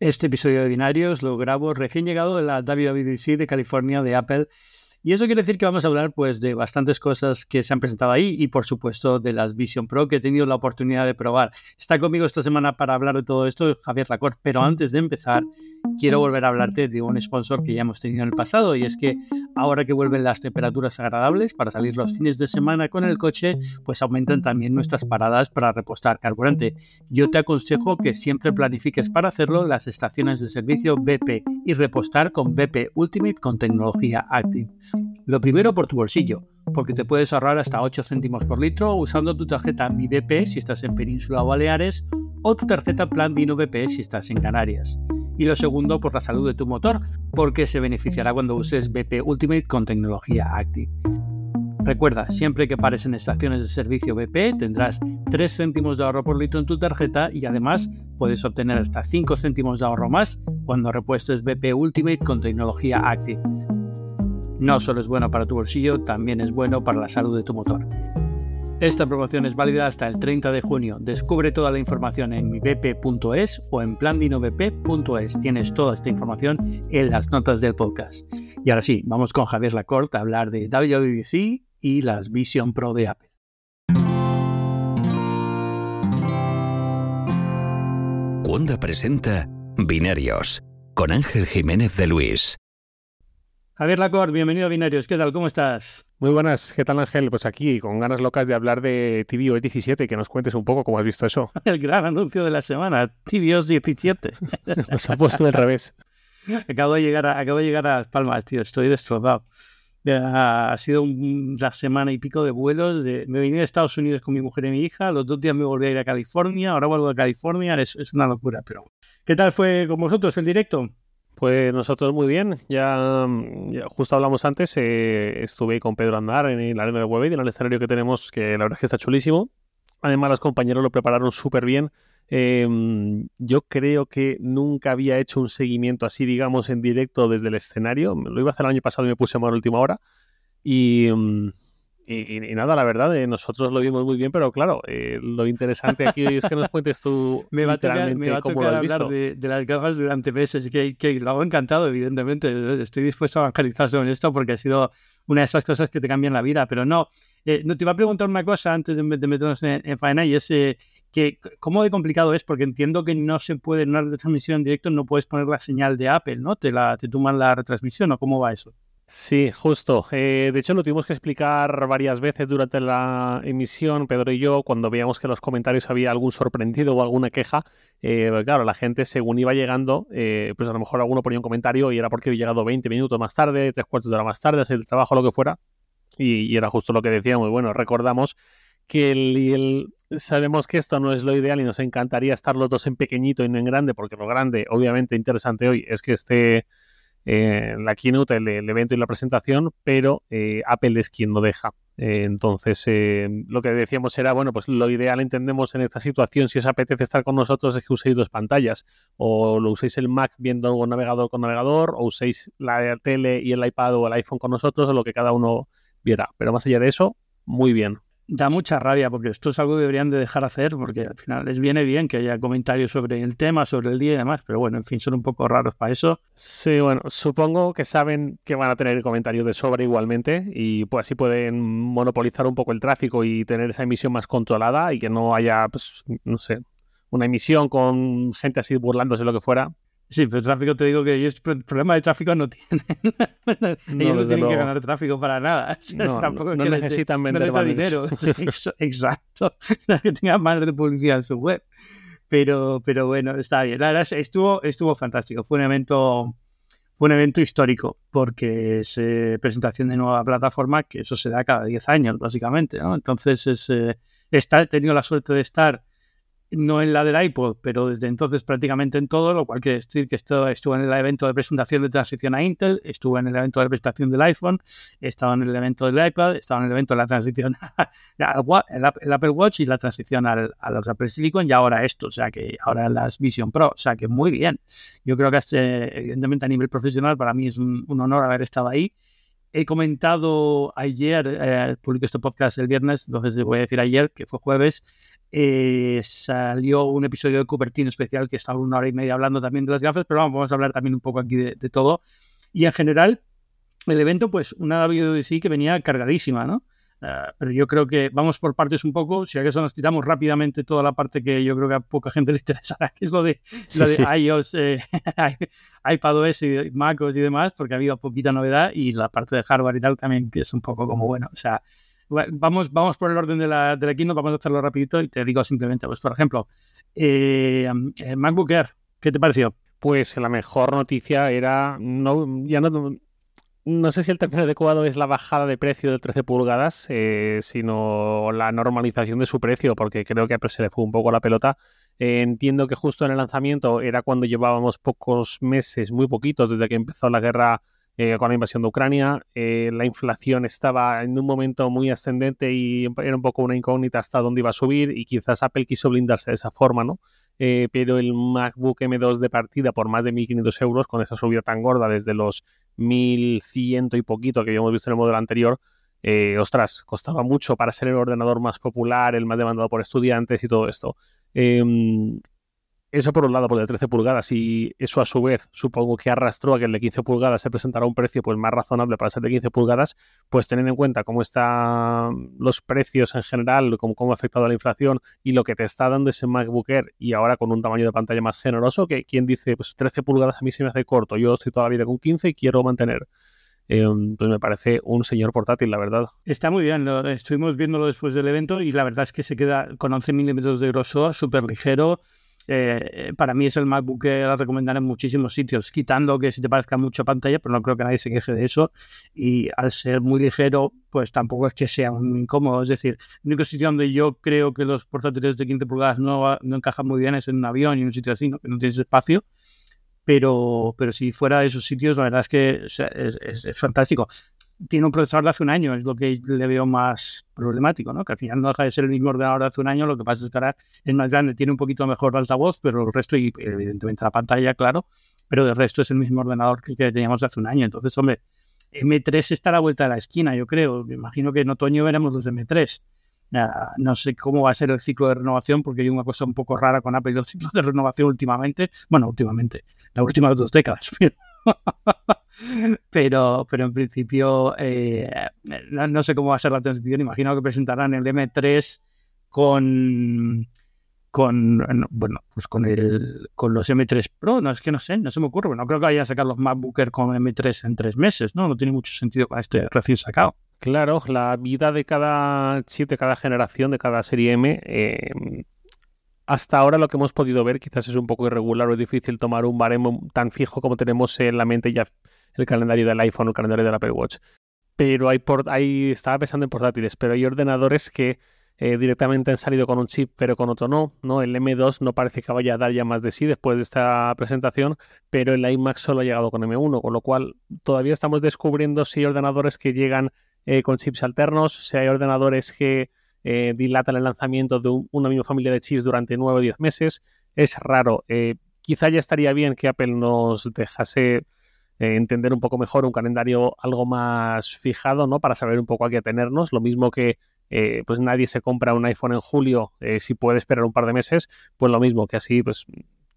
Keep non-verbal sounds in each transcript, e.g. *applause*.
Este episodio de Binarios lo grabo recién llegado de la WWDC de California de Apple y eso quiere decir que vamos a hablar pues de bastantes cosas que se han presentado ahí y por supuesto de las Vision Pro que he tenido la oportunidad de probar. Está conmigo esta semana para hablar de todo esto Javier Lacor, pero antes de empezar quiero volver a hablarte de un sponsor que ya hemos tenido en el pasado y es que ahora que vuelven las temperaturas agradables para salir los fines de semana con el coche, pues aumentan también nuestras paradas para repostar carburante. Yo te aconsejo que siempre planifiques para hacerlo las estaciones de servicio BP y repostar con BP Ultimate con tecnología Active. Lo primero por tu bolsillo, porque te puedes ahorrar hasta 8 céntimos por litro usando tu tarjeta Mi BP si estás en Península o Baleares o tu tarjeta Plan Dino BP si estás en Canarias. Y lo segundo por la salud de tu motor, porque se beneficiará cuando uses BP Ultimate con tecnología Active. Recuerda, siempre que pares en estaciones de servicio BP tendrás 3 céntimos de ahorro por litro en tu tarjeta y además puedes obtener hasta 5 céntimos de ahorro más cuando repuestes BP Ultimate con tecnología Active. No solo es bueno para tu bolsillo, también es bueno para la salud de tu motor. Esta promoción es válida hasta el 30 de junio. Descubre toda la información en mibp.es o en plandinovp.es. Tienes toda esta información en las notas del podcast. Y ahora sí, vamos con Javier Lacorte a hablar de WWDC y las Vision Pro de Apple. Wanda presenta Binarios con Ángel Jiménez de Luis. Javier Lacorte, bienvenido a Binarios. ¿Qué tal? ¿Cómo estás? Muy buenas, ¿qué tal Ángel? Pues aquí con ganas locas de hablar de tvOS 17, que nos cuentes un poco cómo has visto eso. *laughs* El gran anuncio de la semana, tvOS *laughs* 17. Nos ha puesto del revés. Acabo de llegar a, acabo de llegar a Las Palmas, tío, estoy destrozado. Ha sido una semana y pico de vuelos. me vine de Estados Unidos con mi mujer y mi hija. Los dos días me volví a ir a California. Ahora vuelvo a California. Es, es una locura. Pero, ¿qué tal fue con vosotros el directo? Pues nosotros muy bien, ya, justo hablamos antes, eh, estuve con Pedro Andar en la arena de Web en el escenario que tenemos, que la verdad es que está chulísimo. Además los compañeros lo prepararon súper bien. Em, yo creo que nunca había hecho un seguimiento así, digamos, en directo desde el escenario. Lo iba a hacer el año pasado y me puse a mano última hora. Y, em, y, nada, la verdad, eh, nosotros lo vimos muy bien, pero claro, eh, lo interesante aquí es que nos cuentes tú *laughs* me va a tocar, me va a tocar hablar de, las gafas durante meses, que, que lo hago encantado, evidentemente. Estoy dispuesto a evangelizar sobre esto porque ha sido una de esas cosas que te cambian la vida, pero no. Eh, no te iba a preguntar una cosa antes de, meternos en, en, faena y es que cómo de complicado es, porque entiendo que no se puede en una retransmisión en directo, no puedes poner la señal de Apple, ¿no? Te, la, te toman la retransmisión o cómo va eso. Sí, justo. Eh, de hecho, lo tuvimos que explicar varias veces durante la emisión, Pedro y yo, cuando veíamos que en los comentarios había algún sorprendido o alguna queja. Eh, claro, la gente, según iba llegando, eh, pues a lo mejor alguno ponía un comentario y era porque había llegado 20 minutos más tarde, tres cuartos de hora más tarde, hacer el trabajo, lo que fuera. Y, era justo lo que decíamos. Bueno, recordamos que sabemos que esto no es lo ideal y nos encantaría estar los dos en pequeñito y no en grande, porque lo grande, obviamente interesante hoy, es que esté eh, la keynote, el, evento y la presentación, pero eh, Apple es quien lo deja. Eh, entonces, lo que decíamos era, bueno, pues lo ideal entendemos en esta situación, si os apetece estar con nosotros, es que uséis dos pantallas, o lo uséis el Mac viendo un navegador con navegador, o uséis la tele y el iPad o el iPhone con nosotros, o lo que cada uno viera. Pero más allá de eso, muy bien da mucha rabia porque esto es algo que deberían de dejar hacer porque al final les viene bien que haya comentarios sobre el tema, sobre el día y demás, pero bueno, en fin, son un poco raros para eso. Sí, bueno, supongo que saben que van a tener comentarios de sobra igualmente y pues así pueden monopolizar un poco el tráfico y tener esa emisión más controlada y que no haya, pues, no sé, una emisión con gente así burlándose lo que fuera, Sí, pero el tráfico te digo que ellos problema de tráfico no tienen. *laughs* ellos no, tienen que ganar tráfico para nada. *laughs* No, Tampoco no necesitan vender dinero. *laughs* Exacto. que tengan más de publicidad en su web. Pero, pero bueno, está bien. La verdad estuvo, estuvo fantástico. Fue un evento fue un evento histórico porque es eh, presentación de nueva plataforma que eso se da cada 10 años básicamente ¿no? entonces es, eh, está, he tenido la suerte de estar no en la del iPod, pero desde entonces prácticamente en todo, lo cual quiere decir que estuvo en el evento de presentación de transición a Intel, estuvo en el evento de presentación del iPhone, estaba en el evento del iPad, estaba en el evento de la transición *laughs* al Apple Watch y la transición al, al Apple Silicon y ahora esto, o sea que ahora las Vision Pro, o sea que muy bien. Yo creo que este, evidentemente a nivel profesional para mí es un honor haber estado ahí he comentado ayer, eh, publiqué este podcast el viernes, entonces voy a decir ayer, que fue jueves, eh, salió un episodio de Cupertino especial que estaba una hora y media hablando también de las gafas, pero vamos, a hablar también un poco aquí de, todo. Y en general, el evento, pues una WWDC que venía cargadísima, ¿no? Ah, pero yo creo que vamos por partes un poco. Si acaso nos quitamos rápidamente toda la parte que yo creo que a poca gente le interesará, que es lo de, lo de iOS, eh, *laughs* iPadOS y MacOS y demás, porque ha habido poquita novedad y la parte de hardware y tal también, que es un poco como bueno. O sea, vamos, vamos por el orden de la, de la keynote, vamos a hacerlo rapidito y te digo simplemente, pues por ejemplo, eh, MacBook Air, ¿qué te pareció? Pues la mejor noticia era, no, ya no, no sé si el término adecuado es la bajada de precio de 13 pulgadas, eh, sino la normalización de su precio, porque creo que se le fue un poco la pelota. Eh, entiendo que justo en el lanzamiento era cuando llevábamos pocos meses, muy poquitos, desde que empezó la guerra eh, con la invasión de Ucrania. la inflación estaba en un momento muy ascendente y era un poco una incógnita hasta dónde iba a subir y quizás Apple quiso blindarse de esa forma, ¿no? Pero el MacBook M2 de partida por más de 1.500 euros, con esa subida tan gorda desde los 1.100 y poquito que habíamos visto en el modelo anterior, eh, ostras, costaba mucho para ser el ordenador más popular, el más demandado por estudiantes y todo esto. Em, eso por un lado, por de 13 pulgadas, y eso a su vez supongo que arrastró a que el de 15 pulgadas se presentara un precio pues, más razonable para ser de 15 pulgadas, pues teniendo en cuenta cómo están los precios en general, cómo, cómo ha afectado la inflación y lo que te está dando ese MacBook Air y ahora con un tamaño de pantalla más generoso, que quien dice, pues 13 pulgadas a mí se me hace corto, yo estoy toda la vida con 15 y quiero mantener. Em, pues me parece un señor portátil, la verdad. Está muy bien, lo, estuvimos viéndolo después del evento y la verdad es que se queda con 11 milímetros de grosor, súper ligero, eh, para mí es el MacBook que la recomendaré en muchísimos sitios, quitando que si te parezca mucho pantalla, pero no creo que nadie se queje de eso. Y al ser muy ligero, pues tampoco es que sea muy incómodo. Es decir, el único sitio donde yo creo que los portátiles de 15 pulgadas no, no encajan muy bien es en un avión y en un sitio así, ¿no? que no tienes espacio. Pero, pero si fuera de esos sitios, la verdad es que es, es fantástico tiene un procesador de hace un año, es lo que le veo más problemático, ¿no? Que al final no deja de ser el mismo ordenador de hace un año, lo que pasa es que ahora es más grande, tiene un poquito mejor altavoz, pero el resto, y evidentemente la pantalla, claro, pero el resto es el mismo ordenador que teníamos de hace un año. Entonces, hombre, M3 está a la vuelta de la esquina, yo creo. Me imagino que en otoño veremos los M3. no sé cómo va a ser el ciclo de renovación, porque hay una cosa un poco rara con Apple y los ciclos de renovación últimamente. Bueno, últimamente, las últimas dos décadas. *laughs* *laughs* pero, pero en principio eh, no, sé cómo va a ser la transición. Imagino que presentarán el M3 con con bueno pues con el con los M3 Pro. No es que no sé no se me ocurre. No creo que vayan a sacar los MacBooker con M3 en tres meses no no tiene mucho sentido con este recién sacado. Claro la vida de cada chip de cada generación de cada serie M eh, hasta ahora lo que hemos podido ver quizás es un poco irregular o es difícil tomar un baremo tan fijo como tenemos en la mente ya el calendario del iPhone o el calendario del Apple Watch. Pero hay, hay estaba pensando en portátiles, pero hay ordenadores que eh, directamente han salido con un chip, pero con otro no, ¿no? El M2 no parece que vaya a dar ya más de sí después de esta presentación, pero el iMac solo ha llegado con M1, con lo cual todavía estamos descubriendo si hay ordenadores que llegan eh, con chips alternos, si hay ordenadores que eh, dilatan el lanzamiento de una misma familia de chips durante 9 o 10 meses. Es raro. quizá ya estaría bien que Apple nos dejase eh, entender un poco mejor un calendario algo más fijado, ¿no? Para saber un poco a qué atenernos. Lo mismo que eh, pues nadie se compra un iPhone en julio eh, si puede esperar un par de meses, pues lo mismo que así, pues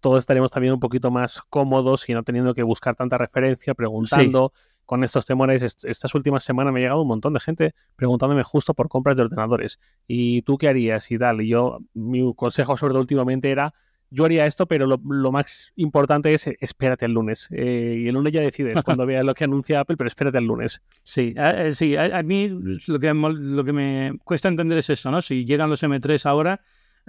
todos estaremos también un poquito más cómodos y no teniendo que buscar tanta referencia, preguntando. Con estos temores, estas últimas semanas me ha llegado un montón de gente preguntándome justo por compras de ordenadores. ¿Y tú qué harías? Y tal. Y yo, mi consejo sobre todo últimamente era yo haría esto, pero lo, más importante es espérate el lunes. Eh, y el lunes ya decides *laughs* cuando veas lo que anuncia Apple, pero espérate el lunes. Sí, a, sí, a, mí lo que, lo que me cuesta entender es eso, ¿no? Si llegan los M3 ahora,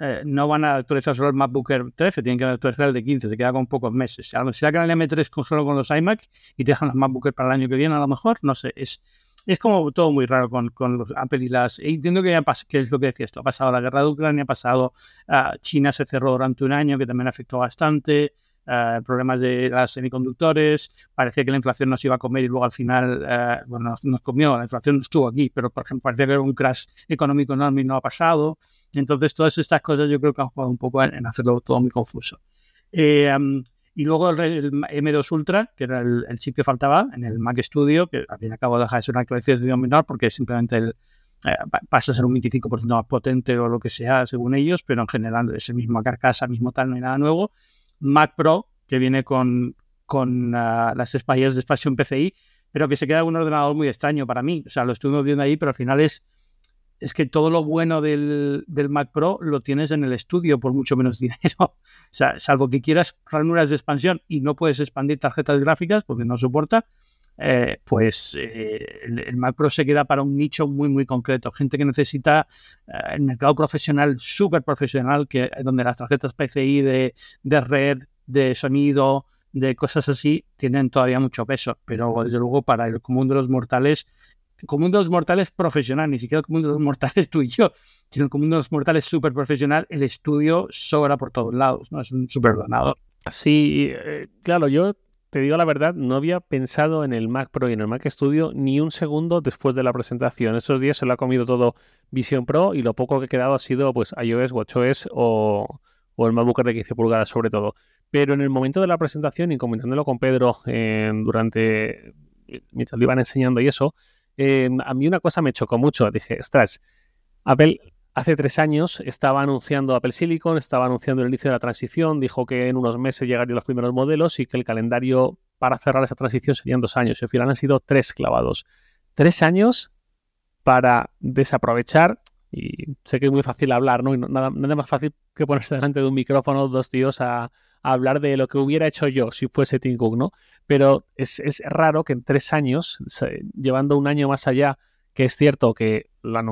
eh, no van a actualizar solo el MacBook Air 13, tienen que actualizar el de 15, se queda con pocos meses. Si sacan el M3 con, solo con los iMac y te dejan los MacBook Air para el año que viene, a lo mejor, no sé, es es como todo muy raro con, con los Apple y las... entiendo que, ya que es lo que decía esto, ha pasado la guerra de Ucrania, ha pasado... Uh, China se cerró durante un año, que también afectó bastante, uh, problemas de las semiconductores, parecía que la inflación nos iba a comer y luego al final, uh, bueno, nos, comió, la inflación estuvo aquí, pero por ejemplo parecía que era un crash económico enorme y no ha pasado. Entonces todas estas cosas yo creo que han jugado un poco en, hacerlo todo muy confuso. Eh, Y luego el, M2 Ultra, que era el, chip que faltaba en el Mac Studio, que al fin y al cabo deja de ser una actualización menor porque simplemente el, eh, pasa a ser un 25% más potente o lo que sea según ellos, pero en general es el mismo carcasa, mismo tal, no hay nada nuevo. Mac Pro, que viene con, con uh, las espallas de expansión PCI, pero que se queda un ordenador muy extraño para mí. O sea, lo estuvimos viendo ahí, pero al final es, es que todo lo bueno del, Mac Pro lo tienes en el estudio por mucho menos *laughs* dinero. o sea, salvo que quieras ranuras de expansión y no puedes expandir tarjetas gráficas porque no soporta, eh, pues eh, el, Mac Pro se queda para un nicho muy, muy concreto. Gente que necesita eh, el mercado profesional, súper profesional, que, donde las tarjetas PCI de red, de sonido, de cosas así, tienen todavía mucho peso. Pero desde luego para el común de los mortales, el común de los mortales profesional, ni siquiera el común de los mortales tú y yo, sino el común de los mortales súper profesional, el estudio sobra por todos lados, ¿no? Es un súper donador. Sí, claro, yo te digo la verdad, no había pensado en el Mac Pro y en el Mac Studio ni un segundo después de la presentación. Estos días se lo ha comido todo Vision Pro y lo poco que ha quedado ha sido pues iOS, WatchOS o, o el MacBook de 15 pulgadas sobre todo. Pero en el momento de la presentación y comentándolo con Pedro durante mientras lo iban enseñando y eso, eh, a mí una cosa me chocó mucho. Dije, ostras, Apple Hace tres años estaba anunciando Apple Silicon, estaba anunciando el inicio de la transición, dijo que en unos meses llegarían los primeros modelos y que el calendario para cerrar esa transición serían dos años. Y al final han sido tres clavados. Tres años para desaprovechar, y sé que es muy fácil hablar, ¿no? Y nada, nada más fácil que ponerse delante de un micrófono dos tíos a, hablar de lo que hubiera hecho yo si fuese Tim Cook, ¿no? Pero es, es raro que en tres años, llevando un año más allá, que es cierto que la,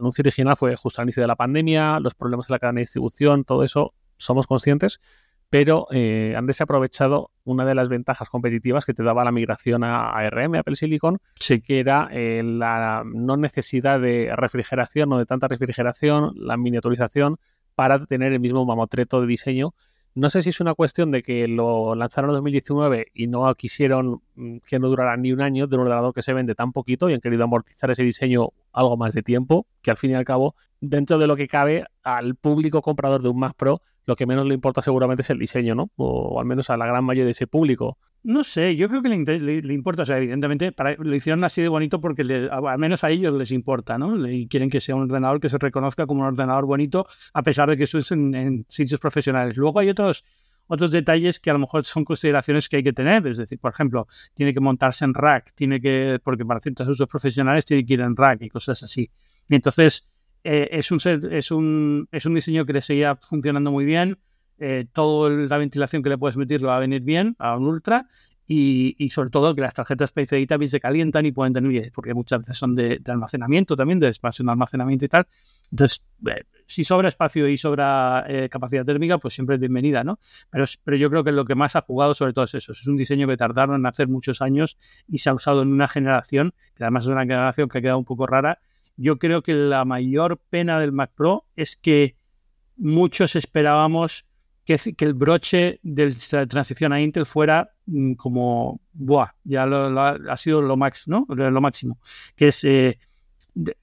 anuncio original fue justo al inicio de la pandemia, los problemas de la cadena de distribución, todo eso somos conscientes, pero eh, han desaprovechado una de las ventajas competitivas que te daba la migración a ARM, Apple Silicon, que era eh, la no necesidad de refrigeración o de tanta refrigeración, la miniaturización para tener el mismo mamotreto de diseño no sé si es una cuestión de que lo lanzaron en 2019 y no quisieron mm, que no durara ni un año de un ordenador que se vende tan poquito y han querido amortizar ese diseño algo más de tiempo, que al fin y al cabo, dentro de lo que cabe, al público comprador de un Mac Pro, lo que menos le importa seguramente es el diseño, ¿no? O, al menos a la gran mayoría de ese público. No sé, yo creo que le, importa, o sea, evidentemente para, lo hicieron así de bonito porque al menos a ellos les importa, ¿no? Y quieren que sea un ordenador que se reconozca como un ordenador bonito, a pesar de que eso es en, sitios profesionales. Luego hay otros, otros detalles que a lo mejor son consideraciones que hay que tener, es decir, por ejemplo, tiene que montarse en rack, tiene que, porque para ciertos usos profesionales tiene que ir en rack y cosas así. Y entonces, eh, es, un, es, un, es un diseño que le seguía funcionando muy bien eh, toda la ventilación que le puedes meter va a venir bien a un Ultra y, sobre todo que las tarjetas PCI también se calientan y pueden tener, porque muchas veces son de, almacenamiento también, de expansión de almacenamiento y tal. Entonces, eh, si sobra espacio y sobra eh, capacidad térmica, pues siempre es bienvenida, ¿no? Pero, pero yo creo que lo que más ha jugado sobre todo es eso. Es un diseño que tardaron en hacer muchos años y se ha usado en una generación, que además es una generación que ha quedado un poco rara. Yo creo que la mayor pena del Mac Pro es que muchos esperábamos que, el broche de la transición a Intel fuera mm, como, buah, ya ha sido lo, max, ¿no? lo máximo, que es, eh,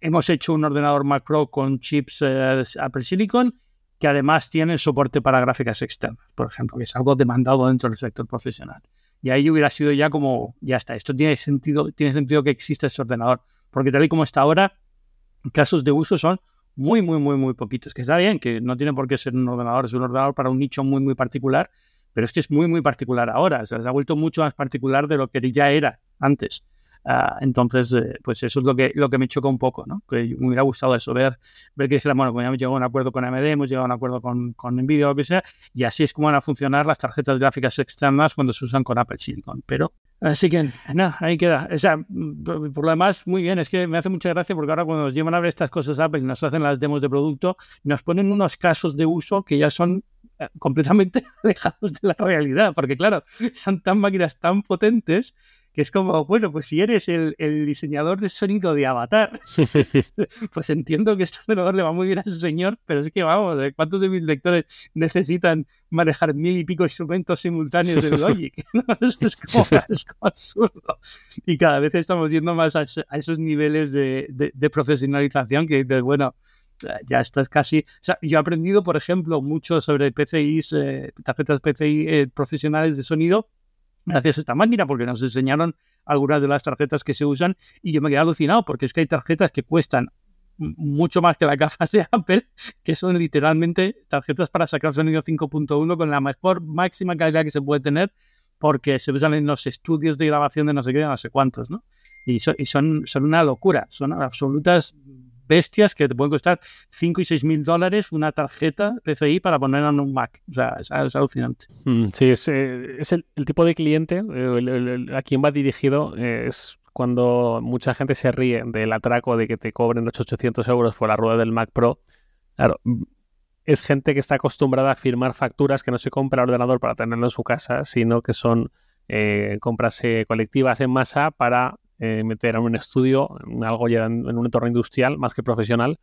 hemos hecho un ordenador Mac Pro con chips eh, Apple Silicon que además tiene soporte para gráficas externas, por ejemplo, que es algo demandado dentro del sector profesional. Y ahí hubiera sido ya como, ya está, esto tiene sentido, tiene sentido que exista ese ordenador, porque tal y como está ahora, casos de uso son muy, muy, muy, muy poquitos. Que está bien, que no tiene por qué ser un ordenador, es un ordenador para un nicho muy, muy particular, pero es que es muy, muy particular ahora. O sea, se ha vuelto mucho más particular de lo que ya era antes. Ah, entonces, eh, pues eso es lo que, lo que me choca un poco, ¿no? Que me hubiera gustado eso, ver, ver que dijera, bueno, pues ya hemos llegado a un acuerdo con AMD, hemos llegado a un acuerdo con, con NVIDIA o lo que sea, y así es como van a funcionar las tarjetas gráficas externas cuando se usan con Apple Silicon. Pero, así que, nada, ahí queda. O sea, por, lo demás, muy bien, es que me hace mucha gracia porque ahora cuando nos llevan a ver estas cosas Apple y nos hacen las demos de producto, nos ponen unos casos de uso que ya son eh, completamente *laughs* alejados de la realidad, porque claro, son tan máquinas tan potentes que es como, bueno, pues si eres el, diseñador de sonido de Avatar, *laughs* pues entiendo que este ordenador le va muy bien a ese señor, pero es que vamos, ¿cuántos de mis lectores necesitan manejar mil y pico instrumentos simultáneos de Logic? *laughs* *laughs* es, como, absurdo. Y cada vez estamos yendo más a, esos niveles de, profesionalización que dices, bueno, ya estás casi... O sea, yo he aprendido, por ejemplo, mucho sobre PCIs, eh, tarjetas PCI eh, profesionales de sonido gracias a esta máquina, porque nos enseñaron algunas de las tarjetas que se usan y yo me quedé alucinado porque es que hay tarjetas que cuestan mucho más que las gafas de Apple, que son literalmente tarjetas para sacar sonido 5.1 con la mejor máxima calidad que se puede tener, porque se usan en los estudios de grabación de no sé qué, no sé cuántos, ¿no? Y, y son, son una locura, son absolutas bestias que te pueden costar 5 y 6 mil dólares una tarjeta PCI para poner en un Mac. O sea, es, alucinante. Mm, sí, es, eh, el, tipo de cliente eh, a quien va dirigido. Eh, es cuando mucha gente se ríe del atraco de que te cobren los 800 euros por la rueda del Mac Pro. Claro, mm, es gente que está acostumbrada a firmar facturas que no se compra ordenador para tenerlo en su casa, sino que son compras colectivas en masa para eh, meter en un estudio, en algo ya en, un entorno industrial más que profesional.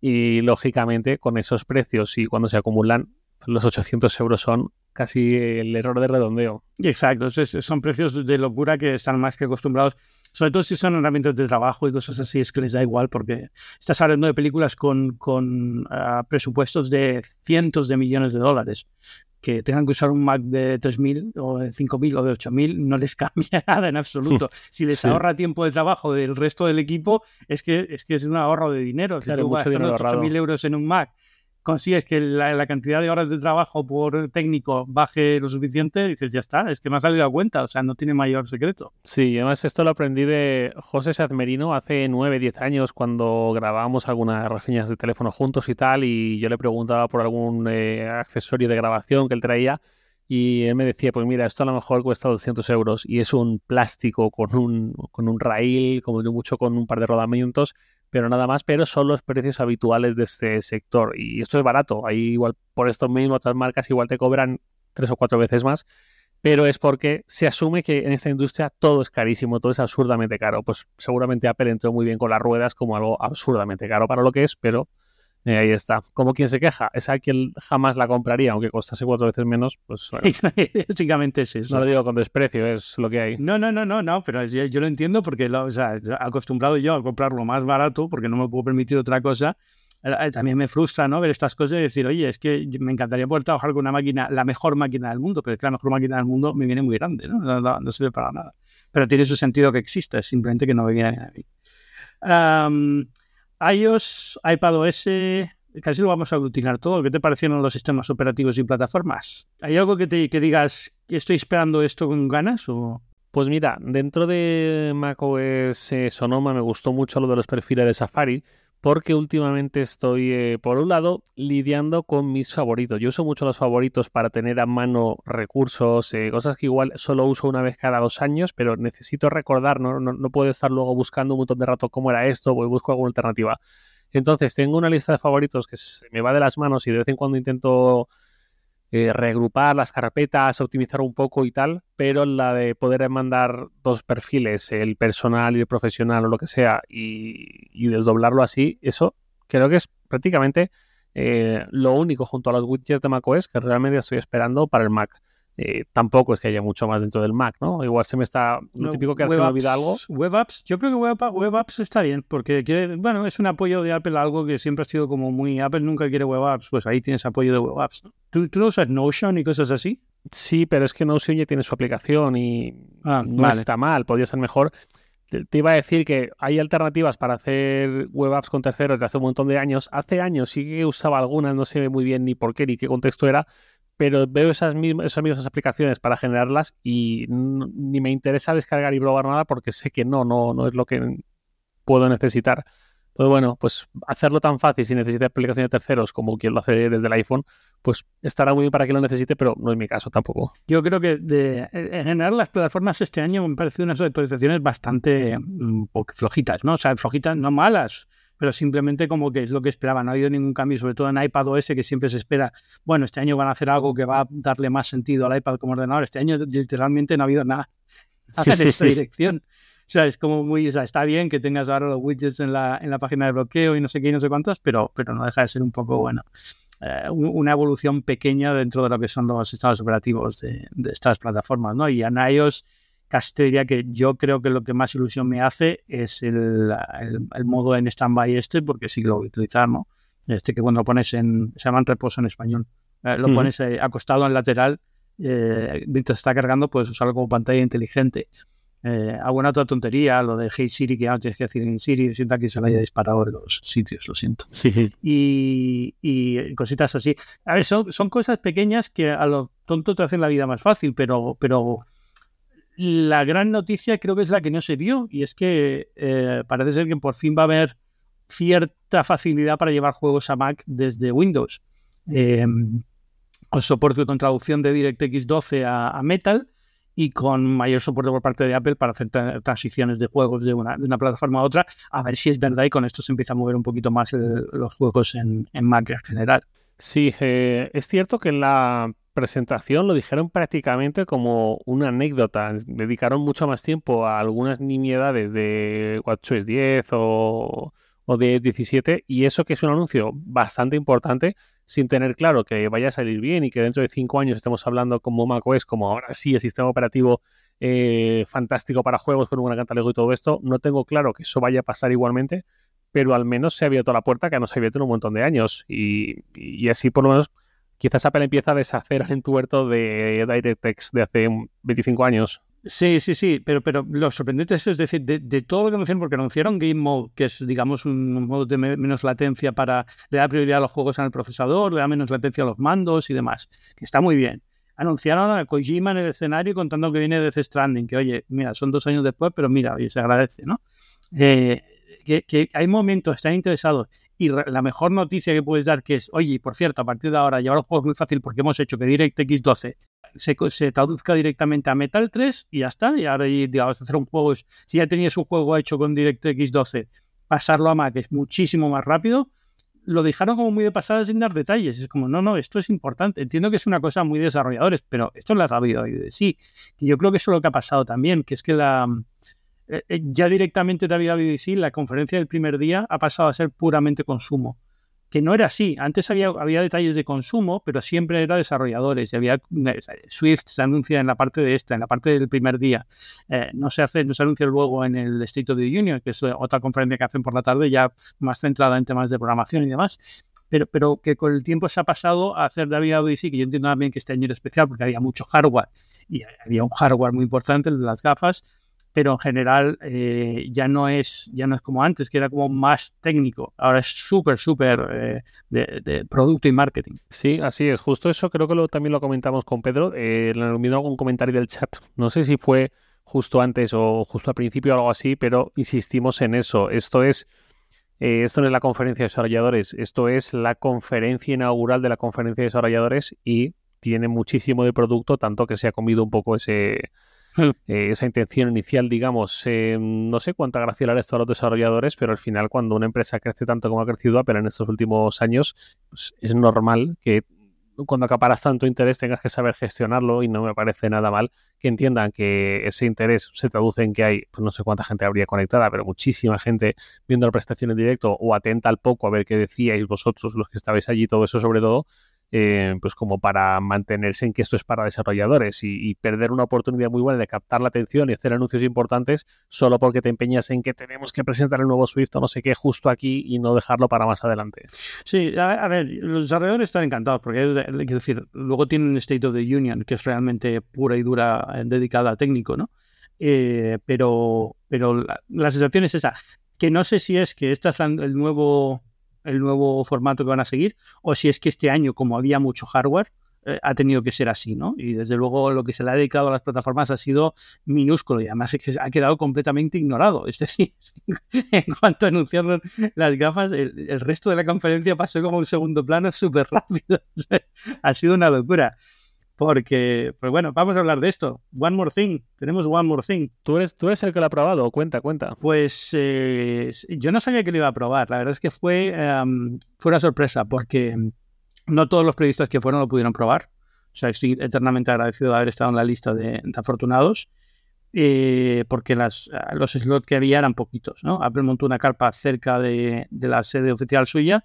Y lógicamente, con esos precios y cuando se acumulan, los 800 euros son casi el error de redondeo. Exacto, son precios de locura que están más que acostumbrados, sobre todo si son herramientas de trabajo y cosas así, es que les da igual porque estás hablando de películas con, con ah, presupuestos de cientos de millones de dólares que tengan que usar un Mac de 3.000 o de 5.000 o de 8.000 no les *laughs* cambia nada en absoluto. *laughs* Si les ahorra tiempo de trabajo del resto del equipo, es que es, que es un ahorro de dinero. Si tú gastas 8.000 euros en un Mac consigues que la, cantidad de horas de trabajo por técnico baje lo suficiente, dices, ya está, es que me ha salido a cuenta, o sea, no tiene mayor secreto. Sí, además esto lo aprendí de José Sadmerino hace 9, 10 años cuando grabábamos algunas reseñas de teléfono juntos y tal, y yo le preguntaba por algún eh, accesorio de grabación que él traía. Y él me decía, pues mira, esto a lo mejor cuesta 200 euros y es un plástico con un, con un rail, como de mucho con un par de rodamientos pero nada más, pero son los precios habituales de este sector. Y esto es barato, ahí igual por esto mismo otras marcas igual te cobran tres o cuatro veces más, pero es porque se asume que en esta industria todo es carísimo, todo es absurdamente caro. Pues seguramente Apple entró muy bien con las ruedas como algo absurdamente caro para lo que es, pero eh, ahí está. Como quien se queja, es a quien jamás la compraría, aunque costase cuatro veces menos, pues *laughs* Básicamente es eso. No lo digo con desprecio, es lo que hay. No, no, no, no, no, pero yo, lo entiendo porque lo, o sea, acostumbrado yo a comprarlo más barato porque no me puedo permitir otra cosa. Eh, eh, también me frustra ¿no? ver estas cosas y decir, oye, es que me encantaría poder trabajar con una máquina, la mejor máquina del mundo, pero es que la mejor máquina del mundo me viene muy grande, ¿no? No, no, sirve para nada. Pero tiene su sentido que exista, simplemente que no me viene a mí. Um, iOS, iPadOS, casi lo vamos a aglutinar todo. ¿Qué te parecieron los sistemas operativos y plataformas? ¿Hay algo que, te, que digas que estoy esperando esto con ganas o...? Pues mira, dentro de macOS eh, Sonoma me gustó mucho lo de los perfiles de Safari, porque últimamente estoy, eh, por un lado, lidiando con mis favoritos. Yo uso mucho los favoritos para tener a mano recursos, eh, cosas que igual solo uso una vez cada dos años, pero necesito recordar, no, no, no puedo estar luego buscando un montón de rato cómo era esto, o busco alguna alternativa. Entonces, tengo una lista de favoritos que se me va de las manos y de vez en cuando intento eh, reagrupar las carpetas, optimizar un poco y tal, pero la de poder mandar dos perfiles, el personal y el profesional o lo que sea, y, desdoblarlo así, eso creo que es prácticamente eh, lo único junto a los widgets de macOS que realmente estoy esperando para el Mac. Eh, tampoco es que haya mucho más dentro del Mac, ¿no? Igual se me está, lo típico que se me olvida algo. Web Apps, yo creo que web, web, Apps está bien, porque quiere, bueno, es un apoyo de Apple, algo que siempre ha sido como muy, Apple nunca quiere Web Apps, pues ahí tienes apoyo de Web Apps, ¿Tú, ¿Tú, no usas Notion y cosas así? Sí, pero es que Notion ya tiene su aplicación y ah, no está mal, podría ser mejor. Te, iba a decir que hay alternativas para hacer web apps con terceros de hace un montón de años. Hace años sí que usaba algunas, no sé muy bien ni por qué ni qué contexto era, pero veo esas mismas, esas mismas aplicaciones para generarlas y ni me interesa descargar y probar nada porque sé que no, no, no es lo que puedo necesitar. Pues bueno, pues hacerlo tan fácil sin necesidad de aplicaciones de terceros como quien lo hace desde el iPhone, pues estará muy bien para quien lo necesite, pero no es mi caso tampoco. Yo creo que de, en general las plataformas este año me han unas actualizaciones bastante mm, flojitas, ¿no? O sea, flojitas, no malas, pero simplemente como que es lo que esperaba. No ha habido ningún cambio, sobre todo en iPad OS, que siempre se espera, bueno, este año van a hacer algo que va a darle más sentido al iPad como ordenador. Este año literalmente no ha habido nada, en esta dirección. O sea, es como muy, o sea, está bien que tengas ahora los widgets en la, en la página de bloqueo y no sé qué y no sé cuántos, pero, pero no deja de ser un poco, bueno, eh, una evolución pequeña dentro de lo que son los estados operativos de, de estas plataformas, ¿no? Y en iOS casi que yo creo que lo que más ilusión me hace es el, el, modo en stand-by este, porque sí lo voy a utilizar, ¿no? este que cuando pones en, se llama reposo en español, eh, lo pones eh, acostado en lateral, mientras está cargando, puedes usarlo como pantalla inteligente. alguna otra tontería, lo de Hey Siri, que ya no tienes que decir en Siri, siento que se le haya disparado en los sitios, lo siento. Sí. Y, y cositas así. A ver, son, son cosas pequeñas que a lo tonto te hacen la vida más fácil, pero, pero la gran noticia creo que es la que no se vio y es que eh, parece ser que por fin va a haber cierta facilidad para llevar juegos a Mac desde Windows. Eh, con soporte con traducción de DirectX 12 a, Metal y con mayor soporte por parte de Apple para hacer transiciones de juegos de una, plataforma a otra, a ver si es verdad y con esto se empieza a mover un poquito más los juegos en, Mac en general. Sí, eh, es cierto que en la presentación lo dijeron prácticamente como una anécdota. Dedicaron mucho más tiempo a algunas nimiedades de WatchOS 10 o, de 17 y eso que es un anuncio bastante importante sin tener claro que vaya a salir bien y que dentro de cinco años estemos hablando como macOS, como ahora sí el sistema operativo eh, fantástico para juegos con un gran catálogo y todo esto, no tengo claro que eso vaya a pasar igualmente, pero al menos se ha abierto la puerta que no se ha abierto en un montón de años y así por lo menos quizás Apple empieza a deshacer el entuerto de DirectX de hace 25 años. Sí, sí, sí, pero, pero lo sorprendente es, decir, de, todo lo que anunciaron, porque anunciaron Game Mode, que es, digamos, un modo de menos latencia para le da prioridad a los juegos en el procesador, le da menos latencia a los mandos y demás, que está muy bien. Anunciaron a Kojima en el escenario contando que viene de The Stranding, que oye, mira, son dos años después, pero mira, se agradece, ¿no? Eh, que, que, hay momentos, están interesados y la mejor noticia que puedes dar que es, oye, por cierto, a partir de ahora llevar los juegos muy fácil porque hemos hecho que DirectX 12 se, se, traduzca directamente a Metal 3 y ya está. Y ahora, digamos, hacer un juego, si ya tenías un juego hecho con DirectX 12, pasarlo a Mac es muchísimo más rápido. Lo dejaron como muy de pasada sin dar detalles. Es como, no, no, esto es importante. Entiendo que es una cosa muy de desarrolladores, pero esto es la sabido sí. Y yo creo que eso es lo que ha pasado también, que es que la, eh, eh, ya directamente de WWDC, la conferencia del primer día ha pasado a ser puramente consumo. Que no era así. Antes había, había detalles de consumo, pero siempre era desarrolladores. Había eh, Swift se anuncia en la parte de esta, en la parte del primer día. no se hace, no se anuncia luego en el State of the Union, que es otra conferencia que hacen por la tarde, ya más centrada en temas de programación y demás. Pero, pero, que con el tiempo se ha pasado a hacer WWDC, que yo entiendo también que este año era especial porque había mucho hardware y había un hardware muy importante, el de las gafas, pero en general eh, ya, no es, ya no es como antes, que era como más técnico. Ahora es súper, súper eh, de, producto y marketing. Sí, así es. Justo eso creo que lo, también lo comentamos con Pedro. Eh, le algún comentario del chat. No sé si fue justo antes o justo al principio o algo así, pero insistimos en eso. Esto es... Eh, esto no es la conferencia de desarrolladores, esto es la conferencia inaugural de la conferencia de desarrolladores y tiene muchísimo de producto, tanto que se ha comido un poco ese, *laughs* Eh, esa intención inicial, digamos, eh, no sé cuánta gracia le hará esto a los desarrolladores, pero al final cuando una empresa crece tanto como ha crecido Apple en estos últimos años, pues es normal que cuando acaparas tanto interés tengas que saber gestionarlo y no me parece nada mal que entiendan que ese interés se traduce en que hay, pues no sé cuánta gente habría conectada, pero muchísima gente viendo la presentación en directo o atenta al poco a ver qué decíais vosotros, los que estabais allí, todo eso sobre todo, eh, pues como para mantenerse en que esto es para desarrolladores y, perder una oportunidad muy buena de captar la atención y hacer anuncios importantes solo porque te empeñas en que tenemos que presentar el nuevo Swift o no sé qué justo aquí y no dejarlo para más adelante. Sí, a, ver, los desarrolladores están encantados porque es decir, luego tienen State of the Union que es realmente pura y dura eh, dedicada a técnico, ¿no? Eh, pero pero la, sensación es esa, que no sé si es que este es el nuevo el nuevo formato que van a seguir, o si es que este año, como había mucho hardware, eh, ha tenido que ser así, ¿no? Y desde luego lo que se le ha dedicado a las plataformas ha sido minúsculo y además es que ha quedado completamente ignorado. Es decir, *laughs* en cuanto anunciaron las gafas, el, resto de la conferencia pasó como un segundo plano súper rápido. *laughs* ha sido una locura. Porque, pues bueno, vamos a hablar de esto. One More Thing. Tenemos One More Thing. ¿Tú eres, tú eres el que lo ha probado? Cuenta, cuenta. Pues eh, yo no sabía que lo iba a probar. La verdad es que fue, em, fue una sorpresa porque no todos los periodistas que fueron lo pudieron probar. O sea, estoy eternamente agradecido de haber estado en la lista de, afortunados. Eh, porque las, los slots que había eran poquitos. ¿no? Apple montó una carpa cerca de, de la sede oficial suya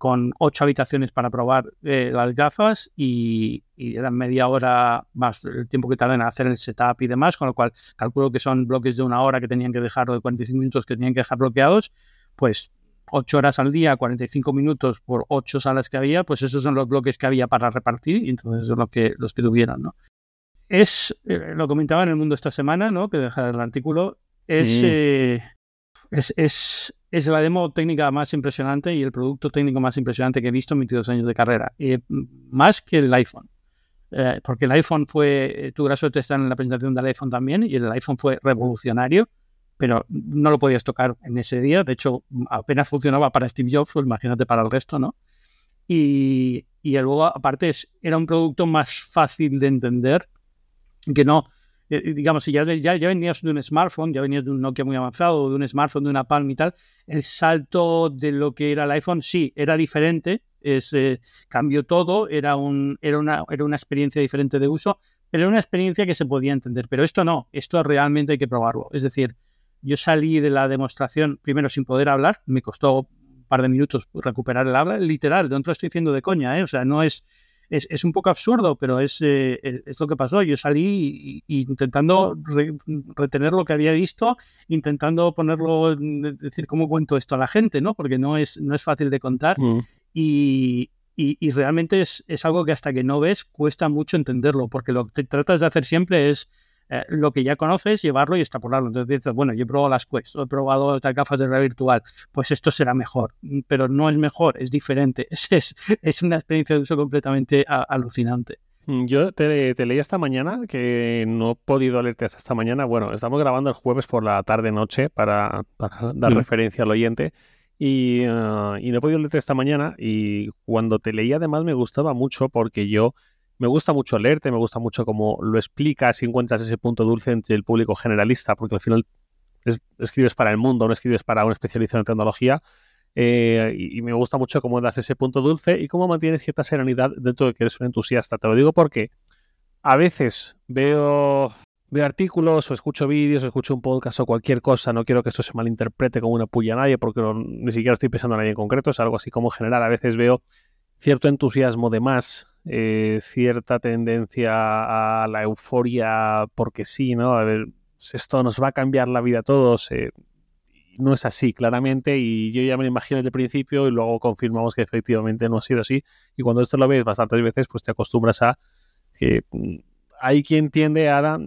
con ocho habitaciones para probar eh, las gafas y, eran media hora más el tiempo que tardan en hacer el setup y demás, con lo cual calculo que son bloques de una hora que tenían que dejar o de 45 minutos que tenían que dejar bloqueados, pues 8 horas al día, 45 minutos por 8 salas que había, pues esos son los bloques que había para repartir y entonces son los que, los que tuvieron, ¿no? Es, eh, lo comentaba en el mundo esta semana, ¿no? Que deja el artículo, es, mm. eh, es, es, es, la demo técnica más impresionante y el producto técnico más impresionante que he visto en 22 años de carrera, más que el iPhone. Eh, porque el iPhone fue, tu graso te está en la presentación del iPhone también, y el iPhone fue revolucionario pero no lo podías tocar en ese día. De hecho, apenas funcionaba para Steve Jobs, pues imagínate para el resto, ¿no? Y, y luego, aparte, era un producto más fácil de entender que no, digamos, si ya, ya, ya, venías de un smartphone, ya venías de un Nokia muy avanzado, de un smartphone, de una Palm y tal, el salto de lo que era el iPhone, sí, era diferente, es, eh, cambió todo, era, un, era, una, era una experiencia diferente de uso, pero era una experiencia que se podía entender. Pero esto no, esto realmente hay que probarlo. Es decir, yo salí de la demostración primero sin poder hablar, me costó un par de minutos recuperar el habla, literal, no te lo estoy diciendo de coña, ¿eh? o sea, no es, es, un poco absurdo, pero es, eh, es, lo que pasó. Yo salí intentando retener lo que había visto, intentando ponerlo, decir cómo cuento esto a la gente, ¿no? Porque no es, no es fácil de contar. Mm. Y, y, realmente es, es, algo que hasta que no ves cuesta mucho entenderlo, porque lo que tratas de hacer siempre es eh, lo que ya conoces, llevarlo y extrapolarlo. Entonces dices, bueno, yo he probado las Quest, he probado otras gafas de realidad virtual, pues esto será mejor, mm, pero no es mejor, es diferente. *laughs* Es, es, una experiencia de uso completamente alucinante. Mm, yo te, leí esta mañana, que no he podido leerte hasta esta mañana. Bueno, estamos grabando el jueves por la tarde-noche para, dar referencia al oyente. Y, ah, y, no he podido leerte esta mañana. Y cuando te leí, además, me gustaba mucho porque yo me gusta mucho leerte, me gusta mucho cómo lo explicas y encuentras ese punto dulce entre el público generalista, porque al final escribes para el mundo, no escribes para un especialista en tecnología. Eh, y, me gusta mucho cómo das ese punto dulce y cómo mantienes cierta serenidad dentro de que eres un entusiasta. Te lo digo porque a veces veo, veo artículos o escucho vídeos o escucho un podcast o cualquier cosa. No quiero que esto se malinterprete como una puya a nadie porque ni siquiera estoy pensando en nadie en concreto. Es algo así como general. A veces veo cierto entusiasmo de más eh, cierta tendencia a la euforia porque sí, ¿no? A ver, esto nos va a cambiar la vida a todos. Eh, no es así, claramente, y yo ya me lo imagino desde el principio y luego confirmamos que efectivamente no ha sido así. Y cuando esto lo ves bastantes veces, pues te acostumbras a que mm, hay quien tiende a